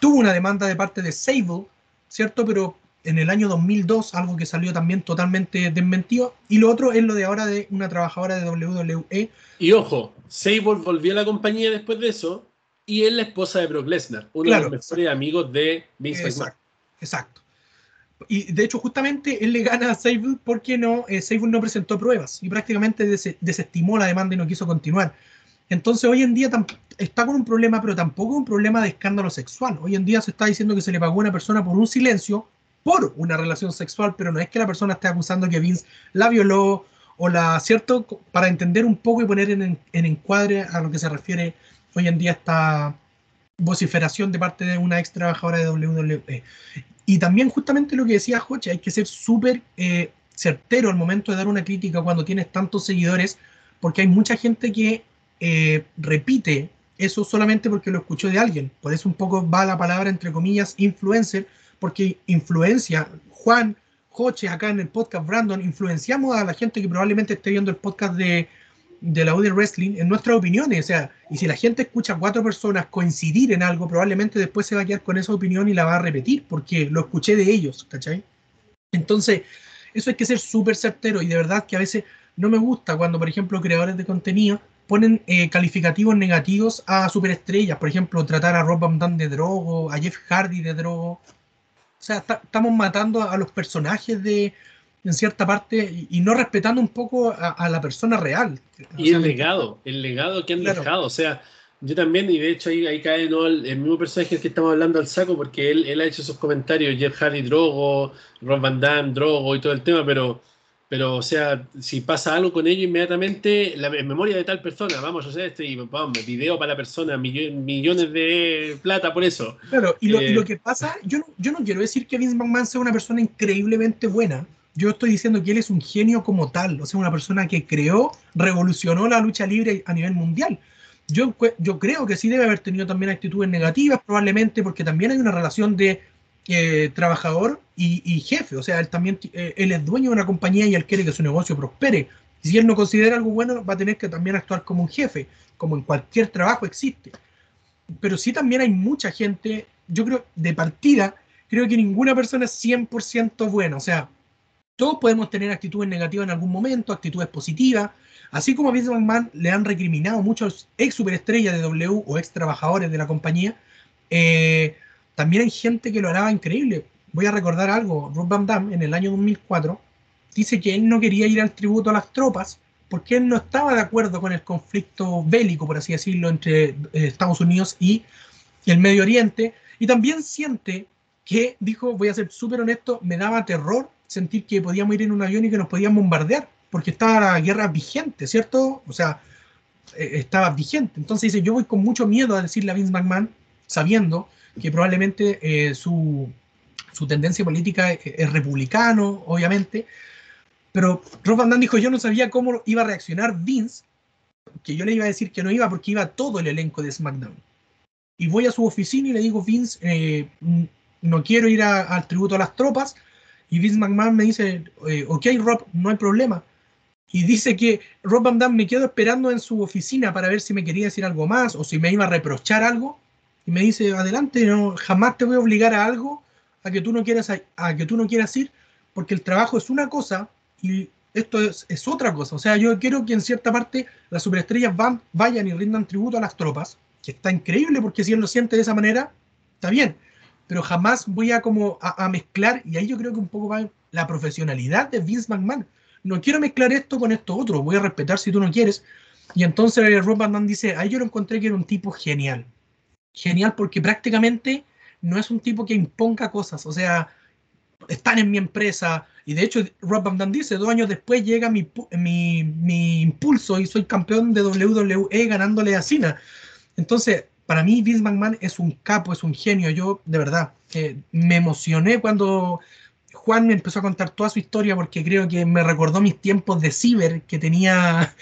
Tuvo una demanda de parte de Sable, ¿cierto? Pero en el año 2002, algo que salió también totalmente desmentido. Y lo otro es lo de ahora de una trabajadora de WWE. Y ojo, Sable volvió a la compañía después de eso y es la esposa de Brock Lesnar, uno de los mejores amigos de Vince exacto, Exacto. Y de hecho, justamente él le gana a Sable porque no, eh, Sable no presentó pruebas y prácticamente desestimó la demanda y no quiso continuar. Entonces, hoy en día está con un problema, pero tampoco un problema de escándalo sexual. Hoy en día se está diciendo que se le pagó a una persona por un silencio por una relación sexual, pero no es que la persona esté acusando que Vince la violó o la, ¿cierto? Para entender un poco y poner en, encuadre a lo que se refiere hoy en día esta vociferación de parte de una ex trabajadora de WWE. Y también justamente lo que decía Joche, hay que ser súper eh, certero al momento de dar una crítica cuando tienes tantos seguidores, porque hay mucha gente que eh, repite eso solamente porque lo escuchó de alguien. Por eso un poco va la palabra, entre comillas, influencer, porque influencia, Juan, coches acá en el podcast Brandon, influenciamos a la gente que probablemente esté viendo el podcast de, de la UD Wrestling en nuestras opiniones. O sea, y si la gente escucha a cuatro personas coincidir en algo, probablemente después se va a quedar con esa opinión y la va a repetir, porque lo escuché de ellos, ¿cachai? Entonces, eso hay que ser súper certero y de verdad que a veces no me gusta cuando, por ejemplo, creadores de contenido ponen eh, calificativos negativos a superestrellas. Por ejemplo, tratar a Rob Van Damme de drogo, a Jeff Hardy de drogo. O sea, estamos matando a los personajes de, en cierta parte y, no respetando un poco a, la persona real. Y el legado, el legado que han dejado. O sea, yo también, y de hecho ahí, ahí cae ¿no? el, mismo personaje que estamos hablando al saco, porque él, él ha hecho esos comentarios, Jeff Hardy Drogo, Ron Van Damme Drogo y todo el tema, pero, pero o sea, si pasa algo con ellos inmediatamente, la en memoria de tal persona, vamos a hacer esto y vamos, video para la persona, millones de plata por eso. Claro, y lo, y lo eh, que pasa, yo no, yo no quiero decir que Vince McMahon sea una persona increíblemente buena, yo estoy diciendo que él es un genio como tal, o sea, una persona que creó, revolucionó la lucha libre a nivel mundial. Yo, yo creo que sí debe haber tenido también actitudes negativas, probablemente porque también hay una relación de eh, trabajador y, jefe. O sea, él también eh, él es dueño de una compañía y él quiere que su negocio prospere. si él no considera algo bueno, va a tener que también actuar como un jefe, como en cualquier trabajo existe. Pero sí también hay mucha gente, yo creo, de partida, creo que ninguna persona es 100% buena. O sea, todos podemos tener actitudes negativas en algún momento, actitudes positivas, Así como a Vince McMahon le han recriminado muchos ex superestrellas de W o ex trabajadores de la compañía, eh, también hay gente que lo hará increíble. Voy a recordar algo. Rob Van Damme en el año 2004 dice que él no quería ir al tributo a las tropas porque él no estaba de acuerdo con el conflicto bélico, por así decirlo, entre eh, Estados Unidos y el Medio Oriente. Y también siente que, dijo, voy a ser súper honesto, me daba terror sentir que podíamos ir en un avión y que nos podían bombardear porque estaba la guerra vigente, ¿cierto? O sea, eh, estaba vigente. Entonces dice, yo voy con mucho miedo a decirle a Vince McMahon, sabiendo que probablemente eh, su, su, tendencia política es, republicano, obviamente, pero Rob Van Damme dijo, yo no sabía cómo iba a reaccionar Vince, que yo le iba a decir que no iba porque iba todo el elenco de SmackDown. Y voy a su oficina y le digo, Vince, eh, no quiero ir al tributo a las tropas. Y Vince McMahon me dice, ok Rob, no hay problema y dice que Rob Van Damme me quedo esperando en su oficina para ver si me quería decir algo más o si me iba a reprochar algo. Y me dice, adelante, no, jamás te voy a obligar a algo a que tú no quieras, a, que tú no quieras ir, porque el trabajo es una cosa y esto es, es, otra cosa. O sea, yo quiero que en cierta parte las superestrellas van, vayan y rindan tributo a las tropas, que está increíble porque si él lo siente de esa manera, está bien. Pero jamás voy a como a, mezclar, y ahí yo creo que un poco va la profesionalidad de Vince McMahon no quiero mezclar esto con esto otro, voy a respetar si tú no quieres. Y entonces Rob Van dice, ahí yo lo encontré que era un tipo genial. Genial porque prácticamente no es un tipo que imponga cosas, o sea, están en mi empresa. Y de hecho, Rob Van dice, dos años después llega mi, mi, impulso y soy campeón de WWE ganándole a Cena. Entonces, para mí Vince McMahon es un capo, es un genio. Yo, de verdad, eh, me emocioné cuando Juan me empezó a contar toda su historia porque creo que me recordó mis tiempos de ciber, que tenía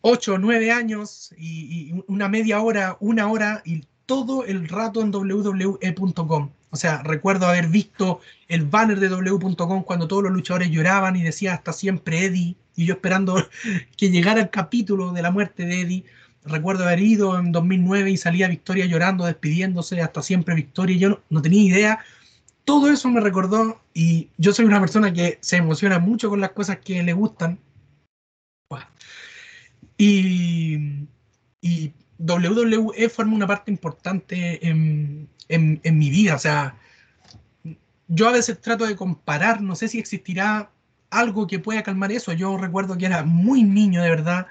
8 o 9 años y, una media hora, una hora y todo el rato en www.com. O sea, recuerdo haber visto el banner de www.com cuando todos los luchadores lloraban y decía hasta siempre Eddie, y yo esperando que llegara el capítulo de la muerte de Eddie. Recuerdo haber ido en 2009 y salía Victoria llorando, despidiéndose, hasta siempre Victoria. Yo no tenía idea todo eso me recordó y yo soy una persona que se emociona mucho con las cosas que le gustan. Y, WWE forma una parte importante en, en, mi vida. O sea, yo a veces trato de comparar, no sé si existirá algo que pueda calmar eso. Yo recuerdo que era muy niño, de verdad.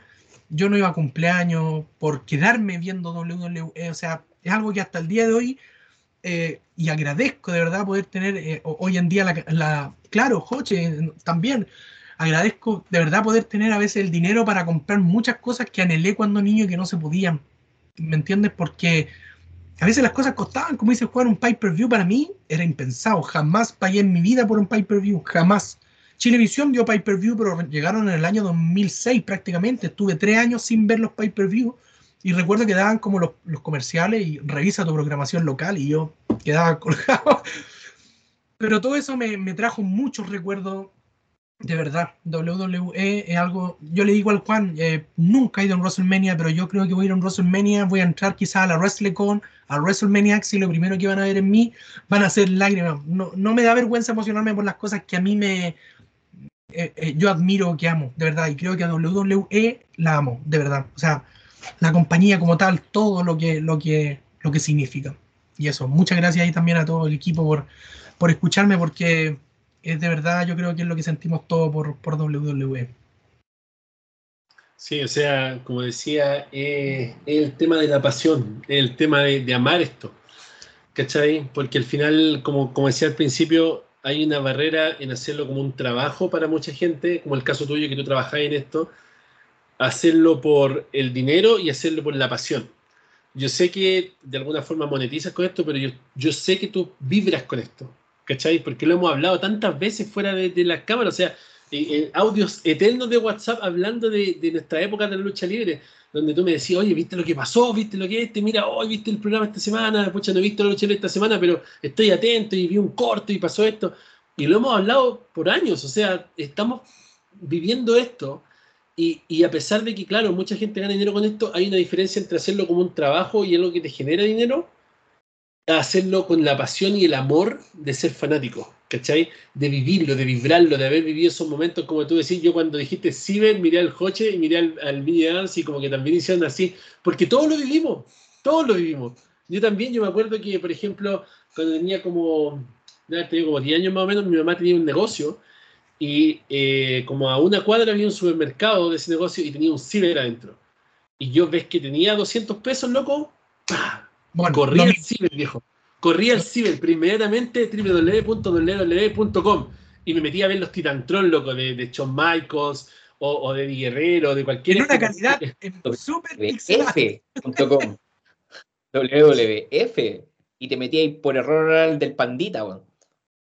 Yo no iba a cumpleaños por quedarme viendo WWE. O sea, es algo que hasta el día de hoy eh, y agradezco de verdad poder tener eh, hoy en día la, claro, Joche, también agradezco de verdad poder tener a veces el dinero para comprar muchas cosas que anhelé cuando niño y que no se podían. ¿Me entiendes? Porque a veces las cosas costaban, como dice jugar un pay-per-view para mí era impensado. Jamás pagué en mi vida por un pay-per-view, jamás. Chilevisión dio pay-per-view, pero llegaron en el año 2006 prácticamente. Estuve tres años sin ver los pay-per-view y recuerdo que daban como los, comerciales y revisa tu programación local y yo quedaba colgado. pero todo eso me, me trajo muchos recuerdos de verdad, WWE es algo. Yo le digo al Juan, eh, nunca he ido a un WrestleMania, pero yo creo que voy a ir a un WrestleMania. Voy a entrar quizás a la WrestleCon, a WrestleMania, y lo primero que van a ver en mí van a ser lágrimas. No, no me da vergüenza emocionarme por las cosas que a mí me. Eh, eh, yo admiro, que amo, de verdad, y creo que a WWE la amo, de verdad. O sea, la compañía como tal, todo lo que, lo que, lo que significa. Y eso, muchas gracias ahí también a todo el equipo por, por escucharme, porque es de verdad, yo creo que es lo que sentimos todos por, por WWE. Sí, o sea, como decía, es el tema de la pasión, el tema de, amar esto, ¿cachai? Porque al final, como, como decía al principio, hay una barrera en hacerlo como un trabajo para mucha gente, como el caso tuyo que tú trabajas en esto, hacerlo por el dinero y hacerlo por la pasión. Yo sé que de alguna forma monetizas con esto, pero yo, yo sé que tú vibras con esto. ¿Cachai? Porque lo hemos hablado tantas veces fuera de, de las cámaras, o sea, en audios eternos de WhatsApp hablando de, de, nuestra época de la lucha libre, donde tú me decías, oye, ¿viste lo que pasó? ¿Viste lo que es? Este? Mira, hoy viste el programa esta semana, pucha, no he visto la lucha libre esta semana, pero estoy atento y vi un corto y pasó esto. Y lo hemos hablado por años, o sea, estamos viviendo esto. Y, y, a pesar de que, claro, mucha gente gana dinero con esto, hay una diferencia entre hacerlo como un trabajo y algo que te genera dinero hacerlo con la pasión y el amor de ser fanático, ¿cachai? De vivirlo, de vibrarlo, de haber vivido esos momentos, como tú decís, yo cuando dijiste Ciber, miré al Joche y miré al, al y como que también hicieron así, porque todos lo vivimos, todos lo vivimos. Yo también, yo me acuerdo que, por ejemplo, cuando tenía como, tenía como 10 años más o menos, mi mamá tenía un negocio y eh, como a una cuadra había un supermercado de ese negocio y tenía un ciber adentro. Y yo ves que tenía 200 pesos, loco, ¡pah! Corría el ciber, viejo. Corría el ciber, primeramente www.www.com y me metía a ver los Titantron, loco, de, de Shawn Michaels o, de Di Guerrero, de cualquier. En una calidad súper WF.com. WWF. Y te metía ahí por error del pandita, weón.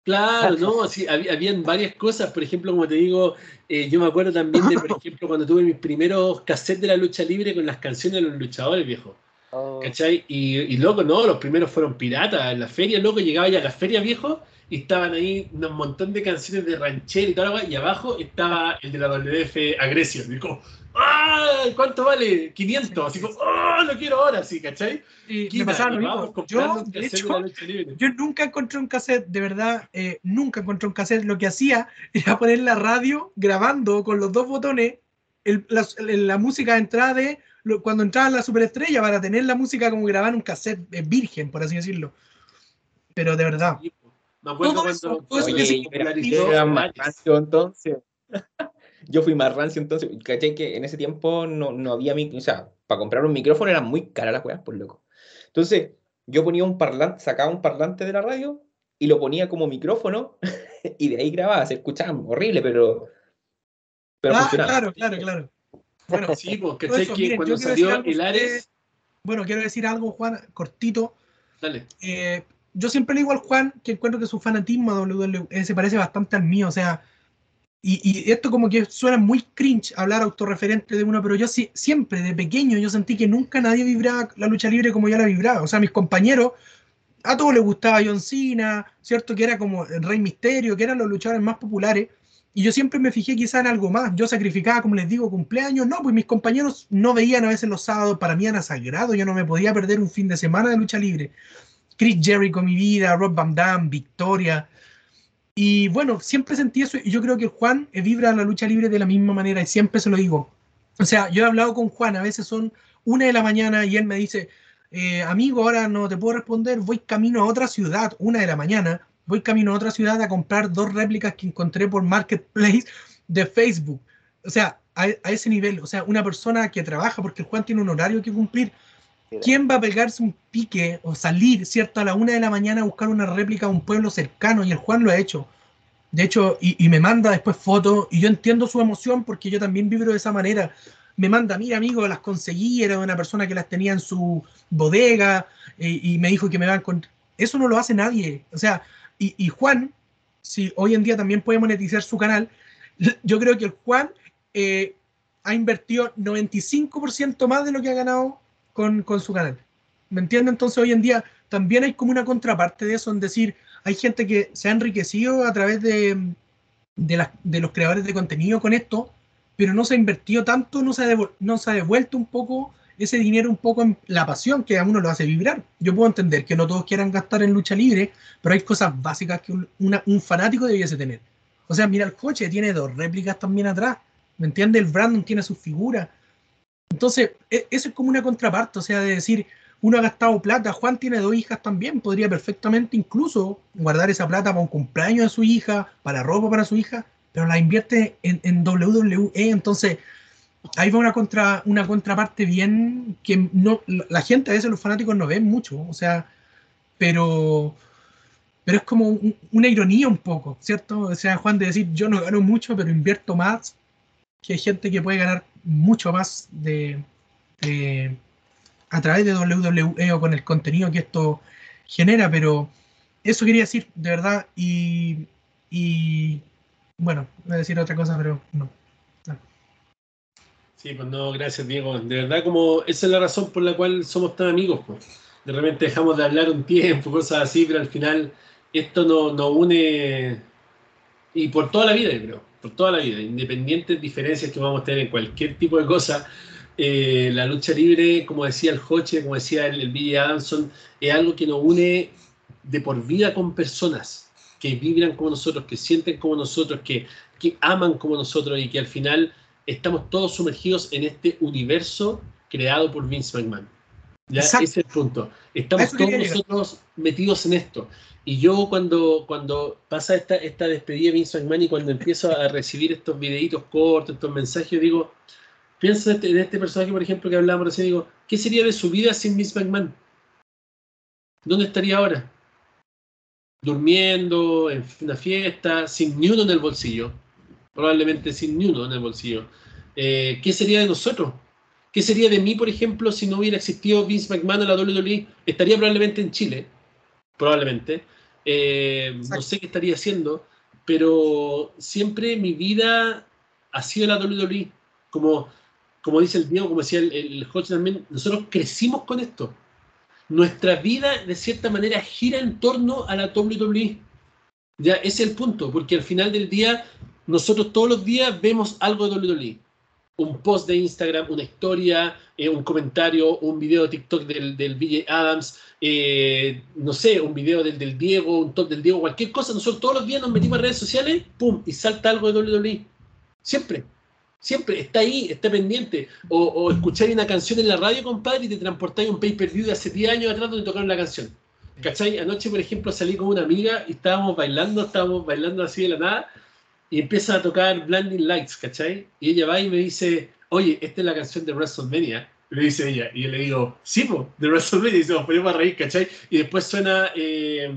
Claro, no, sí, había, habían varias cosas, por ejemplo, como te digo, eh, yo me acuerdo también de, por ejemplo, cuando tuve mis primeros cassettes de la lucha libre con las canciones de los luchadores, viejo. Oh. ¿Cachai? Y, y loco, no, los primeros fueron piratas. En la feria, loco, llegaba ya a la feria viejo y estaban ahí un montón de canciones de ranchero y todo, y abajo estaba el de la WF Agresio. Y como, ¡ah! ¿Cuánto vale? 500. Así como, ¡ah! lo quiero ahora, sí, ¿cachai? Y me pasaba lo mismo. Yo, de hecho, yo nunca encontré un cassette, de verdad, eh, nunca encontré un cassette. Lo que hacía era poner la radio grabando con los dos botones el, la, la, música de entrada de cuando entraba la superestrella para tener la música como grabar un cassette virgen, por así decirlo. Pero de verdad. Me acuerdo cuando. Oye, yo era más rancio entonces. yo fui más rancio entonces. Caché que en ese tiempo no, no había. O sea, para comprar un micrófono eran muy caras las weas, por loco. Entonces, yo ponía un parlante, sacaba un parlante de la radio y lo ponía como micrófono y de ahí grababa. Se escuchaba horrible, pero. pero ah, claro, claro, claro. Bueno, sí, porque sé que cuando salió el Ares. Bueno, quiero decir algo, Juan, cortito. Dale. Eh, yo siempre le digo al Juan que encuentro que su fanatismo a WWE se parece bastante al mío, o sea, y, y, esto como que suena muy cringe hablar autorreferente de uno, pero yo sí, siempre, de pequeño, yo sentí que nunca nadie vibraba la lucha libre como yo la vibraba, o sea, mis compañeros, a todos les gustaba John Cena, ¿cierto? Que era como el Rey Misterio, que eran los luchadores más populares, y yo siempre me fijé quizá en algo más. Yo sacrificaba, como les digo, cumpleaños. No, pues mis compañeros no veían a veces los sábados. Para mí era sagrado. Yo no me podía perder un fin de semana de lucha libre. Chris Jericho, mi vida, Rob Van Damme, Victoria. Y bueno, siempre sentí eso. Y yo creo que Juan vibra la lucha libre de la misma manera. Y siempre se lo digo. O sea, yo he hablado con Juan. A veces son una de la mañana y él me dice, eh, amigo, ahora no te puedo responder. Voy camino a otra ciudad, una de la mañana voy camino a otra ciudad a comprar dos réplicas que encontré por Marketplace de Facebook. O sea, a, ese nivel, o sea, una persona que trabaja, porque el Juan tiene un horario que cumplir. ¿Quién va a pegarse un pique o salir, cierto, a la una de la mañana a buscar una réplica a un pueblo cercano? Y el Juan lo ha hecho. De hecho, y, me manda después fotos, y yo entiendo su emoción porque yo también vibro de esa manera. Me manda, mira, amigo, las conseguí, era una persona que las tenía en su bodega, eh, y me dijo que me va a encontrar. Eso no lo hace nadie. O sea, y, Juan, si hoy en día también puede monetizar su canal, yo creo que el Juan eh, ha invertido 95% más de lo que ha ganado con, con su canal. ¿Me entiendes? Entonces hoy en día también hay como una contraparte de eso, en decir, hay gente que se ha enriquecido a través de, de, de los creadores de contenido con esto, pero no se ha invertido tanto, no se ha, no se ha devuelto un poco ese dinero un poco en la pasión que a uno lo hace vibrar. Yo puedo entender que no todos quieran gastar en lucha libre, pero hay cosas básicas que un, fanático debiese tener. O sea, mira el coche, tiene dos réplicas también atrás. ¿Me entiendes? El Brandon tiene su figura. Entonces, e, eso es como una contraparte, o sea, de decir, uno ha gastado plata, Juan tiene dos hijas también, podría perfectamente incluso guardar esa plata para un cumpleaños de su hija, para ropa para su hija, pero la invierte en WWE, entonces ahí va una, contra, una contraparte bien que no, la gente a veces los fanáticos no ven mucho, o sea, pero, pero es como una ironía un poco, ¿cierto? O sea, Juan de decir, yo no gano mucho, pero invierto más que hay gente que puede ganar mucho más de, a través de WWE o con el contenido que esto genera, pero eso quería decir, de verdad, y, y bueno, voy a decir otra cosa, pero no. Sí, pues no, gracias Diego. De verdad, como esa es la razón por la cual somos tan amigos. Pues. De repente dejamos de hablar un tiempo, cosas así, pero al final esto nos no une y por toda la vida, creo, por toda la vida, independientes diferencias que vamos a tener en cualquier tipo de cosa, eh, la lucha libre, como decía el Hoche, como decía el, el Billy Adamson, es algo que nos une de por vida con personas que vibran como nosotros, que sienten como nosotros, que, que aman como nosotros y que al final estamos todos sumergidos en este universo creado por Vince McMahon. ¿Ya? Ese es el punto. Estamos todos nosotros metidos en esto. Y yo cuando, cuando pasa esta, esta despedida de Vince McMahon y cuando empiezo a recibir estos videitos cortos, estos mensajes, digo, pienso en este, este personaje, por ejemplo, que hablábamos recién, digo, ¿qué sería de su vida sin Vince McMahon? ¿Dónde estaría ahora? Durmiendo, en una fiesta, sin ni uno en el bolsillo probablemente sin ni uno en el bolsillo. Eh, ¿Qué sería de nosotros? ¿Qué sería de mí, por ejemplo, si no hubiera existido Vince McMahon en la WWE? Estaría probablemente en Chile, probablemente. Eh, no sé qué estaría haciendo, pero siempre mi vida ha sido la WWE. Como, como dice el Diego, como decía el, el también, nosotros crecimos con esto. Nuestra vida, de cierta manera, gira en torno a la WWE. Ya, ese es el punto, porque al final del día nosotros todos los días vemos algo de WWE. Un post de Instagram, una historia, eh, un comentario, un video de TikTok del, del BJ Adams, eh, no sé, un video del, del, Diego, un top del Diego, cualquier cosa. Nosotros todos los días nos metimos en redes sociales, ¡pum! y salta algo de WWE. Siempre. Siempre está ahí, está pendiente. O, o escucháis una canción en la radio, compadre, y te transportáis un pay-per-view de hace 10 años atrás donde tocaron la canción. ¿Cachai? Anoche, por ejemplo, salí con una amiga y estábamos bailando, estábamos bailando así de la nada, y empieza a tocar Blinding Lights, ¿cachai? Y ella va y me dice, oye, esta es la canción de WrestleMania. Le dice ella, y yo le digo, sí, po, de WrestleMania, y nos ponemos a reír, ¿cachai? Y después suena, eh,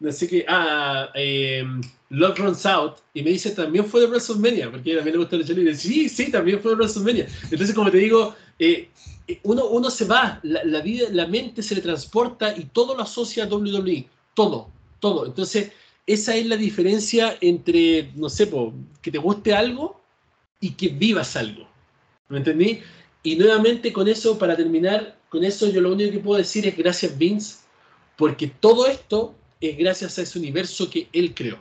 no sé qué, ah, eh, Love Runs Out, y me dice, también fue de WrestleMania, porque a también le gusta el dice, sí, sí, también fue de WrestleMania. Entonces, como te digo, eh, uno, uno se va, la, la, vida, la mente se le transporta y todo lo asocia a WWE, todo, todo. Entonces, esa es la diferencia entre, no sé, que te guste algo y que vivas algo. ¿Me entendí? Y nuevamente con eso, para terminar, con eso yo lo único que puedo decir es gracias Vince, porque todo esto es gracias a ese universo que él creó.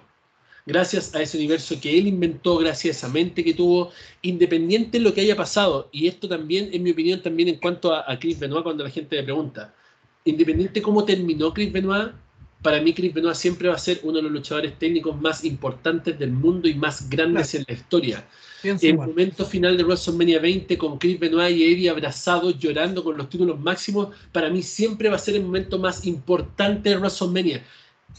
Gracias a ese universo que él inventó, gracias a esa mente que tuvo, independiente de lo que haya pasado. Y esto también, en mi opinión, también en cuanto a, a Chris Benoit, cuando la gente me pregunta, independiente de cómo terminó Chris Benoit, para mí Chris Benoit siempre va a ser uno de los luchadores técnicos más importantes del mundo y más grandes en la historia. el momento final de WrestleMania 20 con Chris Benoit y Eddie abrazados llorando con los títulos máximos, para mí siempre va a ser el momento más importante de WrestleMania.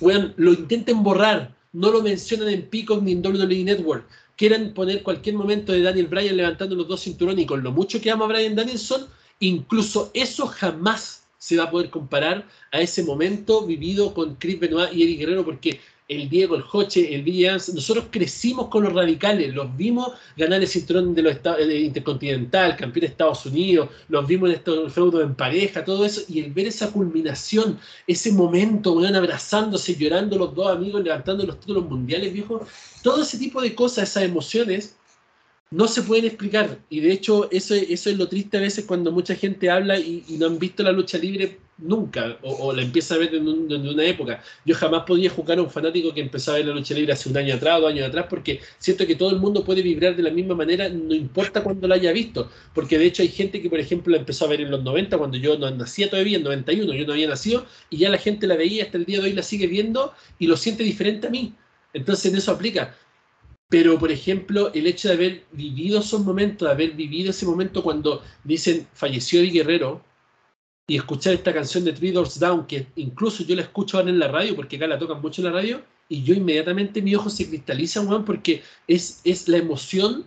lo intenten borrar, no lo mencionan en Peacock ni en WWE Network. Quieren poner cualquier momento de Daniel Bryan levantando los dos cinturones y con lo mucho que ama Bryan Danielson, incluso eso jamás se va a poder comparar a ese momento vivido con Chris Benoit y Eddie Guerrero, porque el Diego, el Joche, el Villians, nosotros crecimos con los radicales, los vimos ganar el cinturón de los Estados, Intercontinental, campeón de Estados Unidos, los vimos en estos feudos en pareja, todo eso, y el ver esa culminación, ese momento, van abrazándose, llorando los dos amigos, levantando los títulos mundiales, viejo, todo ese tipo de cosas, esas emociones, no se pueden explicar. Y de hecho, eso, eso es lo triste a veces cuando mucha gente habla y, no han visto la lucha libre nunca, o, la empieza a ver en, una época. Yo jamás podía jugar a un fanático que empezó a ver la lucha libre hace un año atrás o dos años atrás, porque siento que todo el mundo puede vibrar de la misma manera, no importa cuándo la haya visto. Porque de hecho hay gente que, por ejemplo, la empezó a ver en los 90, cuando yo no nacía todavía, en 91, yo no había nacido, y ya la gente la veía hasta el día de hoy, la sigue viendo y lo siente diferente a mí. Entonces en eso aplica. Pero, por ejemplo, el hecho de haber vivido esos momentos, de haber vivido ese momento cuando dicen falleció Eddie Guerrero, y escuchar esta canción de Three Doors Down, que incluso yo la escucho ahora en la radio, porque acá la tocan mucho en la radio, y yo inmediatamente mi ojo se cristaliza, Juan, porque es, es la emoción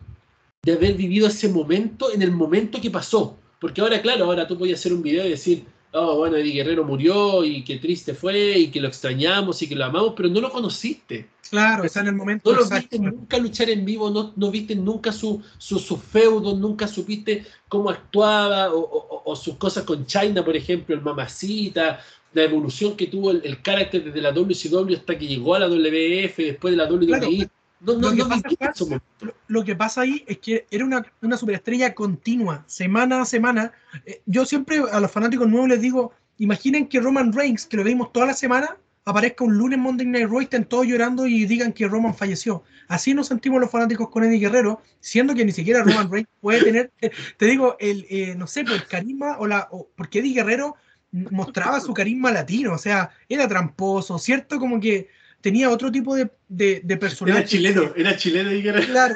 de haber vivido ese momento en el momento que pasó. Porque ahora, claro, ahora tú podías hacer un video y decir, oh, bueno, Eddie Guerrero murió y qué triste fue y que lo extrañamos y que lo amamos, pero no lo conociste. Claro, está en el momento. No lo viste nunca luchar en vivo, no, no viste nunca su, su, su, feudo, nunca supiste cómo actuaba o, sus cosas con China, por ejemplo, el mamacita, la evolución que tuvo el, carácter desde la WCW hasta que llegó a la WF, después de la WWE lo, que pasa, ahí es que era una, una superestrella continua, semana a semana. Eh, yo siempre a los fanáticos nuevos les digo, imaginen que Roman Reigns, que lo vimos toda la semana, aparezca un lunes Monday Night Raw, estén todos llorando y digan que Roman falleció. Así nos sentimos los fanáticos con Eddie Guerrero, siendo que ni siquiera Roman Reigns puede tener, te digo, el, eh, no sé, por el carisma o la, o, porque Eddie Guerrero mostraba su carisma latino, o sea, era tramposo, ¿cierto? Como que tenía otro tipo de, de, de personaje. Era chileno, era chileno y era... Claro.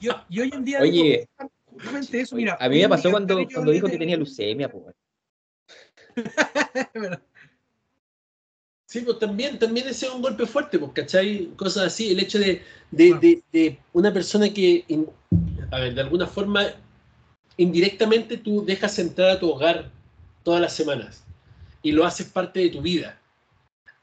y, hoy en día. Oye, eso, mira, a mí me pasó cuando, cuando dijo que tenía leucemia, pues. Sí, pues también, también ese es un golpe fuerte, pues, ¿cachai? Cosas así, el hecho de, de, de, de una persona que, a ver, de alguna forma, indirectamente tú dejas entrar a tu hogar todas las semanas y lo haces parte de tu vida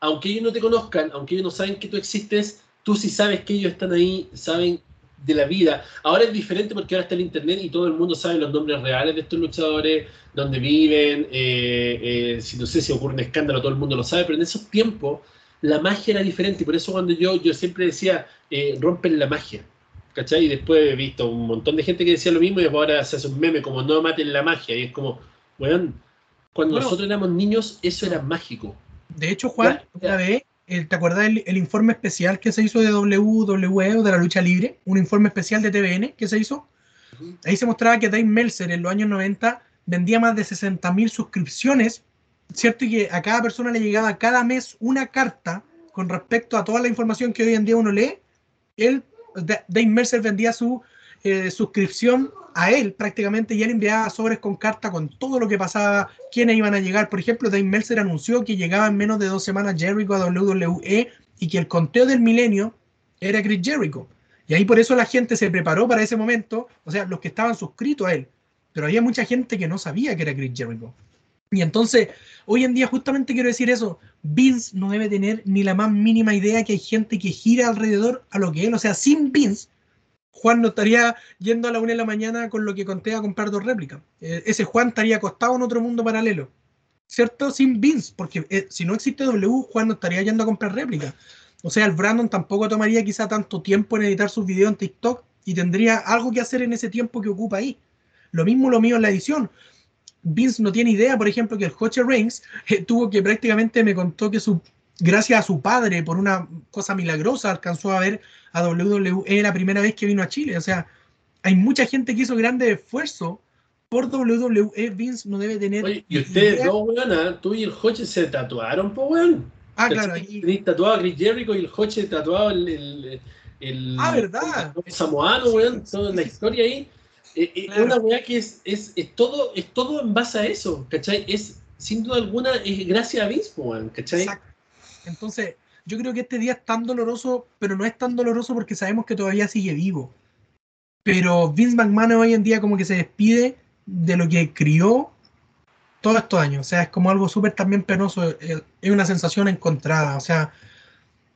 aunque ellos no te conozcan, aunque ellos no saben que tú existes, tú sí sabes que ellos están ahí, saben de la vida. Ahora es diferente porque ahora está el internet y todo el mundo sabe los nombres reales de estos luchadores, dónde viven, eh, eh, si no sé si ocurre un escándalo, todo el mundo lo sabe, pero en esos tiempos la magia era diferente y por eso cuando yo, yo siempre decía, eh, rompen la magia. ¿Cachai? Y después he visto un montón de gente que decía lo mismo y ahora se hace un meme como no maten la magia. Y es como, bueno, cuando nosotros éramos niños eso era mágico. De hecho, Juan, una vez, ¿te acuerdas el, informe especial que se hizo de WWE o de la lucha libre? Un informe especial de TVN que se hizo. Ahí se mostraba que Dave Meltzer en los años 90 vendía más de 60.000 suscripciones, ¿cierto? Y que a cada persona le llegaba cada mes una carta con respecto a toda la información que hoy en día uno lee. Él, Dave Mercer vendía su eh, suscripción a él prácticamente y él enviaba sobres con carta con todo lo que pasaba, quiénes iban a llegar. Por ejemplo, Dave Meltzer anunció que llegaba en menos de dos semanas Jericho a WWE y que el conteo del milenio era Chris Jericho. Y ahí por eso la gente se preparó para ese momento, o sea, los que estaban suscritos a él. Pero había mucha gente que no sabía que era Chris Jericho. Y entonces, hoy en día justamente quiero decir eso, Vince no debe tener ni la más mínima idea que hay gente que gira alrededor a lo que él, o sea, sin Vince, Juan no estaría yendo a la una de la mañana con lo que conté a comprar dos réplicas. Eh, ese Juan estaría acostado en otro mundo paralelo. ¿Cierto? Sin Vince, porque eh, si no existe W, Juan no estaría yendo a comprar réplicas. O sea, el Brandon tampoco tomaría quizá tanto tiempo en editar sus videos en TikTok y tendría algo que hacer en ese tiempo que ocupa ahí. Lo mismo lo mío en la edición. Vince no tiene idea, por ejemplo, que el Coche Reigns eh, tuvo que prácticamente me contó que su gracias a su padre, por una cosa milagrosa, alcanzó a ver a WWE la primera vez que vino a Chile. O sea, hay mucha gente que hizo grande esfuerzo por WWE. Vince no debe tener. Oye, y ustedes dos, weón, ¿ah? tú y el Hoche se tatuaron, po, weón. Ah, claro. Ahí... tatuado a Chris Jericho y el Hoche tatuado el. el, ah, ¿verdad? El samoano, weón, toda la historia ahí. Eh, eh, es una weá que es, es, es, todo, es todo en base a eso, ¿cachai? Es, sin duda alguna, es gracias a Vince, weón, ¿cachai? Exacto. Entonces, yo creo que este día es tan doloroso, pero no es tan doloroso porque sabemos que todavía sigue vivo. Pero Vince McMahon hoy en día como que se despide de lo que crió todos estos años. O sea, es como algo súper también penoso. Eh, es una sensación encontrada. O sea,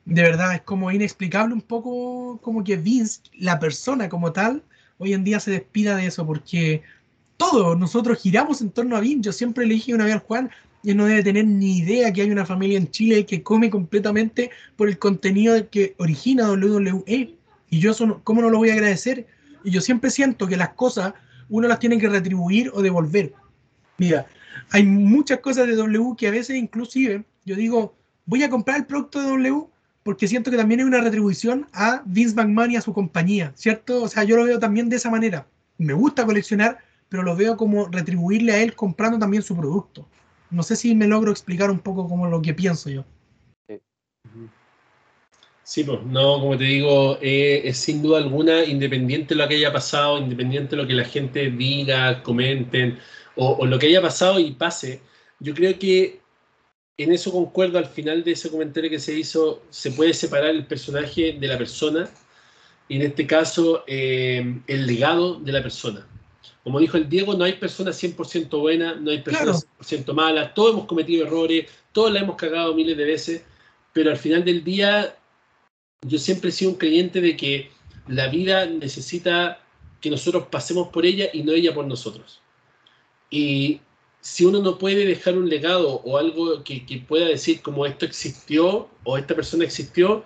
de verdad es como inexplicable un poco como que Vince, la persona como tal, hoy en día se despida de eso porque todos nosotros giramos en torno a Vince. Yo siempre le dije una vez al Juan, y no debe tener ni idea que hay una familia en Chile que come completamente por el contenido que origina WWE. Y yo, eso ¿cómo no lo voy a agradecer? y yo siempre siento que las cosas uno las tiene que retribuir o devolver. Mira, hay muchas cosas de W que a veces inclusive yo digo, voy a comprar el producto de W porque siento que también es una retribución a Vince McMahon y a su compañía, ¿cierto? O sea, yo lo veo también de esa manera. Me gusta coleccionar, pero lo veo como retribuirle a él comprando también su producto. No sé si me logro explicar un poco como lo que pienso yo. Sí, pues, no, como te digo, eh, es sin duda alguna, independiente de lo que haya pasado, independiente de lo que la gente diga, comenten, o, o lo que haya pasado y pase, yo creo que en eso concuerdo al final de ese comentario que se hizo, se puede separar el personaje de la persona, y en este caso, eh, el legado de la persona. Como dijo el Diego, no hay personas 100% buenas, no hay personas 100% malas, todos hemos cometido errores, todos la hemos cagado miles de veces, pero al final del día yo siempre he sido un creyente de que la vida necesita que nosotros pasemos por ella y no ella por nosotros. Y si uno no puede dejar un legado o algo que, que, pueda decir como esto existió o esta persona existió,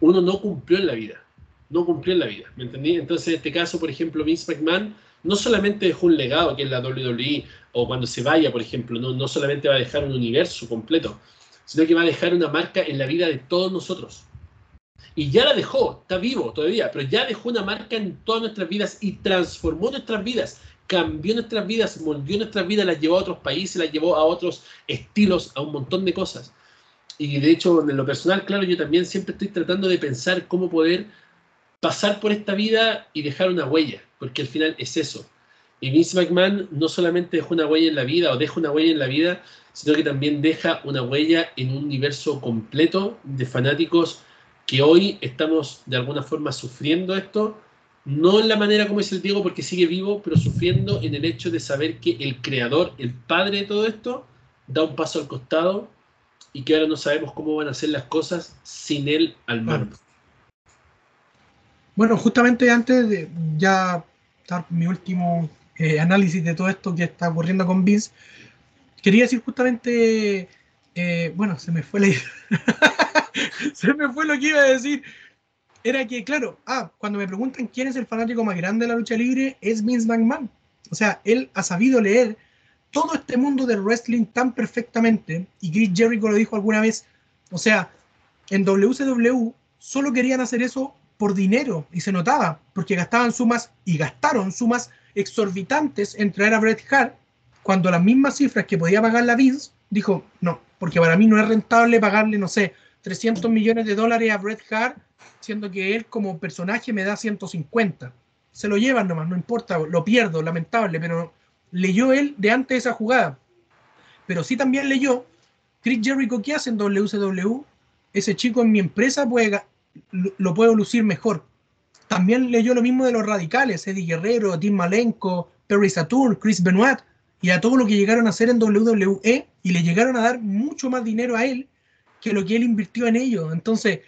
uno no cumplió en la vida. No cumplió en la vida, ¿me entendí? Entonces, en este caso, por ejemplo, Vince McMahon no solamente dejó un legado, que es la WWE, o cuando se vaya, por ejemplo, no, no solamente va a dejar un universo completo, sino que va a dejar una marca en la vida de todos nosotros. Y ya la dejó, está vivo todavía, pero ya dejó una marca en todas nuestras vidas y transformó nuestras vidas, cambió nuestras vidas, moldeó nuestras vidas, las llevó a otros países, las llevó a otros estilos, a un montón de cosas. Y de hecho, en lo personal, claro, yo también siempre estoy tratando de pensar cómo poder pasar por esta vida y dejar una huella, porque al final es eso. Y Vince McMahon no solamente dejó una huella en la vida o deja una huella en la vida, sino que también deja una huella en un universo completo de fanáticos que hoy estamos de alguna forma sufriendo esto, no en la manera como es el Diego porque sigue vivo, pero sufriendo en el hecho de saber que el creador, el padre de todo esto, da un paso al costado y que ahora no sabemos cómo van a ser las cosas sin él al mando. Bueno, justamente antes de ya dar mi último eh, análisis de todo esto que está ocurriendo con Vince, quería decir justamente, eh, bueno, se me fue la idea. se me fue lo que iba a decir. Era que, claro, ah, cuando me preguntan quién es el fanático más grande de la lucha libre, es Vince McMahon. O sea, él ha sabido leer todo este mundo del wrestling tan perfectamente, y Chris Jericho lo dijo alguna vez, o sea, en WCW solo querían hacer eso por dinero, y se notaba, porque gastaban sumas, y gastaron sumas exorbitantes en traer a Bret Hart, cuando las mismas cifras que podía pagar la Vince, dijo, no, porque para mí no es rentable pagarle, no sé, 300 millones de dólares a Bret Hart, siendo que él como personaje me da 150. Se lo llevan nomás, no importa, lo pierdo, lamentable, pero leyó él de antes esa jugada. Pero sí también leyó Chris Jericho, ¿qué hace en WCW? Ese chico en mi empresa puede, lo puedo lucir mejor. También leyó lo mismo de los radicales, Eddie Guerrero, Tim Malenko, Perry Saturn, Chris Benoit, y a todo lo que llegaron a hacer en WWE, y le llegaron a dar mucho más dinero a él que lo que él invirtió en ello. Entonces,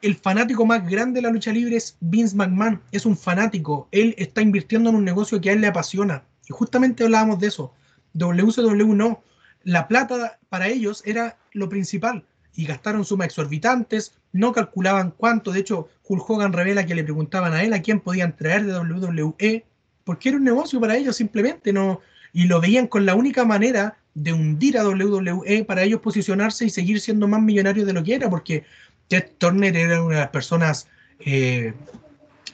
el fanático más grande de la lucha libre es Vince McMahon, es un fanático, él está invirtiendo en un negocio que a él le apasiona. Y justamente hablábamos de eso. WCW no, la plata para ellos era lo principal y gastaron sumas exorbitantes, no calculaban cuánto, de hecho Hulk Hogan revela que le preguntaban a él a quién podían traer de WWE, porque era un negocio para ellos simplemente, no y lo veían con la única manera de hundir a WWE para ellos posicionarse y seguir siendo más millonarios de lo que era, porque Ted Turner era una de las personas eh,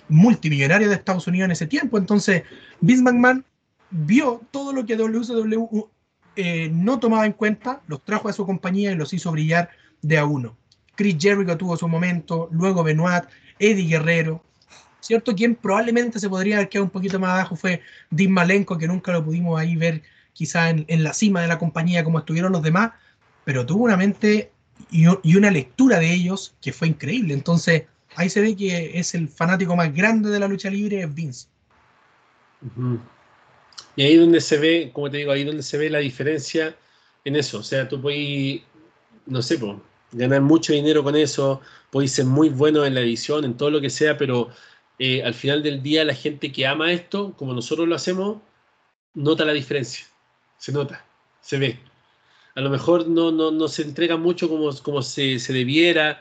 multimillonarias de Estados Unidos en ese tiempo. Entonces, Vince McMahon vio todo lo que WCW eh, no tomaba en cuenta, los trajo a su compañía y los hizo brillar de a uno. Chris Jericho tuvo su momento, luego Benoit, Eddie Guerrero, ¿cierto? Quien probablemente se podría haber quedado un poquito más abajo fue Dean Malenko, que nunca lo pudimos ahí ver quizá en, la cima de la compañía como estuvieron los demás, pero tuvo una mente y, una lectura de ellos que fue increíble. Entonces, ahí se ve que es el fanático más grande de la lucha libre, es Vince. Y ahí donde se ve, como te digo, ahí donde se ve la diferencia en eso. O sea, tú puedes, no sé, ganar mucho dinero con eso, puedes ser muy bueno en la edición, en todo lo que sea, pero eh, al final del día la gente que ama esto, como nosotros lo hacemos, nota la diferencia se nota, se ve. A lo mejor no, no, no se entrega mucho como, como se, se, debiera,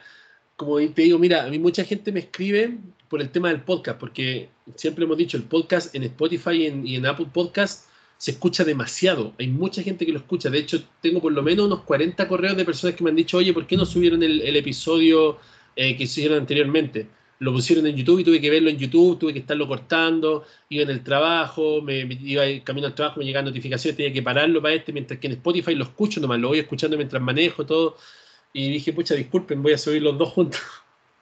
como te digo, mira, a mí mucha gente me escribe por el tema del podcast, porque siempre hemos dicho, el podcast en Spotify y en Apple Podcast se escucha demasiado. Hay mucha gente que lo escucha. De hecho, tengo por lo menos unos 40 correos de personas que me han dicho, oye, ¿por qué no subieron el, episodio eh, que hicieron anteriormente? Lo pusieron en YouTube y tuve que verlo en YouTube, tuve que estarlo cortando, iba en el trabajo, me, me iba camino al trabajo, me llegaban notificaciones, tenía que pararlo para este, mientras que en Spotify lo escucho nomás, lo voy escuchando mientras manejo todo. Y dije, pucha, disculpen, voy a subir los dos juntos.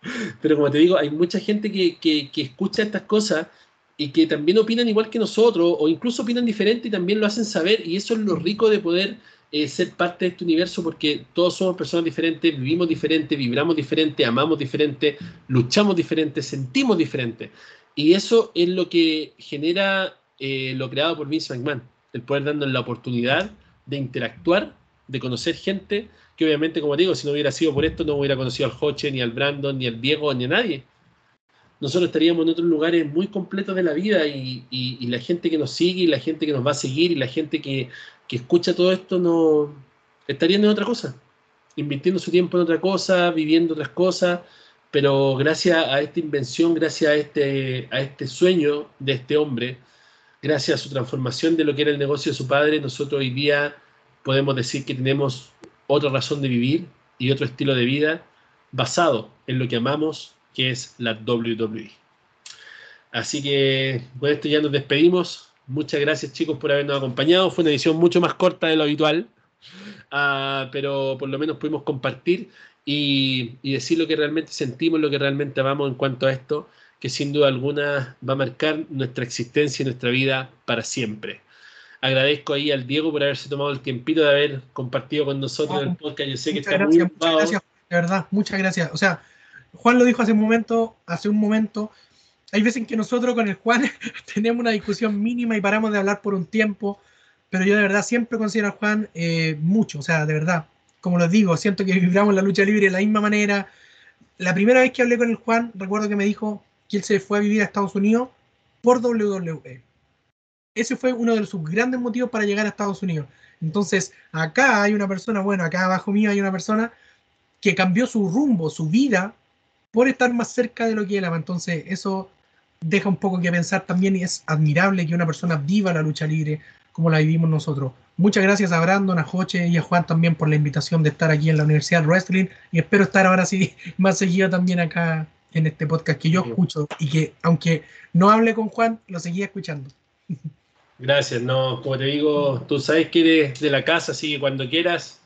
Pero como te digo, hay mucha gente que, que, que escucha estas cosas y que también opinan igual que nosotros, o incluso opinan diferente y también lo hacen saber, y eso es lo rico de poder eh, ser parte de este universo, porque todos somos personas diferentes, vivimos diferente, vibramos diferente, amamos diferente, luchamos diferente, sentimos diferente. Y eso es lo que genera eh, lo creado por Vince McMahon, el poder darnos la oportunidad de interactuar, de conocer gente, que obviamente, como digo, si no hubiera sido por esto, no hubiera conocido al Hoche, ni al Brandon, ni al Diego, ni a nadie nosotros estaríamos en otros lugares muy completos de la vida y, y, la gente que nos sigue y la gente que nos va a seguir y la gente que, que escucha todo esto no estarían en otra cosa, invirtiendo su tiempo en otra cosa, viviendo otras cosas, pero gracias a esta invención, gracias a este, a este sueño de este hombre, gracias a su transformación de lo que era el negocio de su padre, nosotros hoy día podemos decir que tenemos otra razón de vivir y otro estilo de vida basado en lo que amamos, que es la WWE. Así que con esto ya nos despedimos. Muchas gracias chicos por habernos acompañado. Fue una edición mucho más corta de lo habitual, uh, pero por lo menos pudimos compartir y, y, decir lo que realmente sentimos, lo que realmente amamos en cuanto a esto, que sin duda alguna va a marcar nuestra existencia y nuestra vida para siempre. Agradezco ahí al Diego por haberse tomado el tiempito de haber compartido con nosotros el podcast. Yo sé que está gracias, muy ocupado. Muchas gracias, de verdad, muchas gracias. O sea, Juan lo dijo hace un momento, hace un momento, hay veces en que nosotros con el Juan tenemos una discusión mínima y paramos de hablar por un tiempo, pero yo de verdad siempre considero a Juan eh, mucho, o sea, de verdad, como les digo, siento que vibramos la lucha libre de la misma manera. La primera vez que hablé con el Juan, recuerdo que me dijo que él se fue a vivir a Estados Unidos por WWE. Ese fue uno de sus grandes motivos para llegar a Estados Unidos. Entonces, acá hay una persona, bueno, acá abajo mío hay una persona que cambió su rumbo, su vida, por estar más cerca de lo que él ama. Entonces, eso deja un poco que pensar también y es admirable que una persona viva la lucha libre como la vivimos nosotros. Muchas gracias a Brandon, a Joche y a Juan también por la invitación de estar aquí en la Universidad de Wrestling y espero estar ahora sí más seguido también acá en este podcast que yo escucho y que aunque no hable con Juan, lo seguía escuchando. Gracias, no, como te digo, tú sabes que eres de la casa, así que cuando quieras,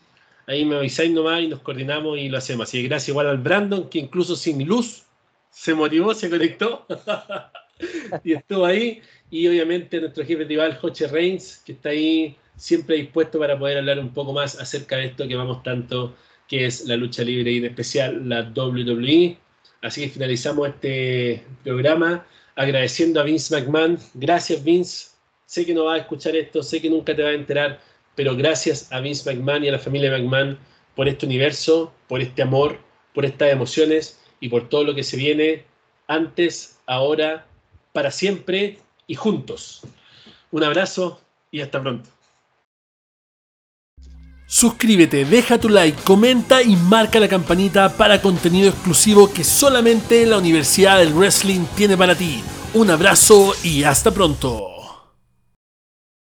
ahí me avisáis nomás y nos coordinamos y lo hacemos. Así que gracias igual al Brandon, que incluso sin luz se motivó, se conectó y estuvo ahí. Y obviamente nuestro jefe rival, Joche Reigns, que está ahí siempre dispuesto para poder hablar un poco más acerca de esto que vamos tanto, que es la lucha libre y en especial la WWE. Así que finalizamos este programa agradeciendo a Vince McMahon. Gracias, Vince. Sé que no vas a escuchar esto, sé que nunca te vas a enterar, pero gracias a Vince McMahon y a la familia McMahon por este universo, por este amor, por estas emociones y por todo lo que se viene antes, ahora, para siempre y juntos. Un abrazo y hasta pronto. Suscríbete, deja tu like, comenta y marca la campanita para contenido exclusivo que solamente la Universidad del Wrestling tiene para ti. Un abrazo y hasta pronto.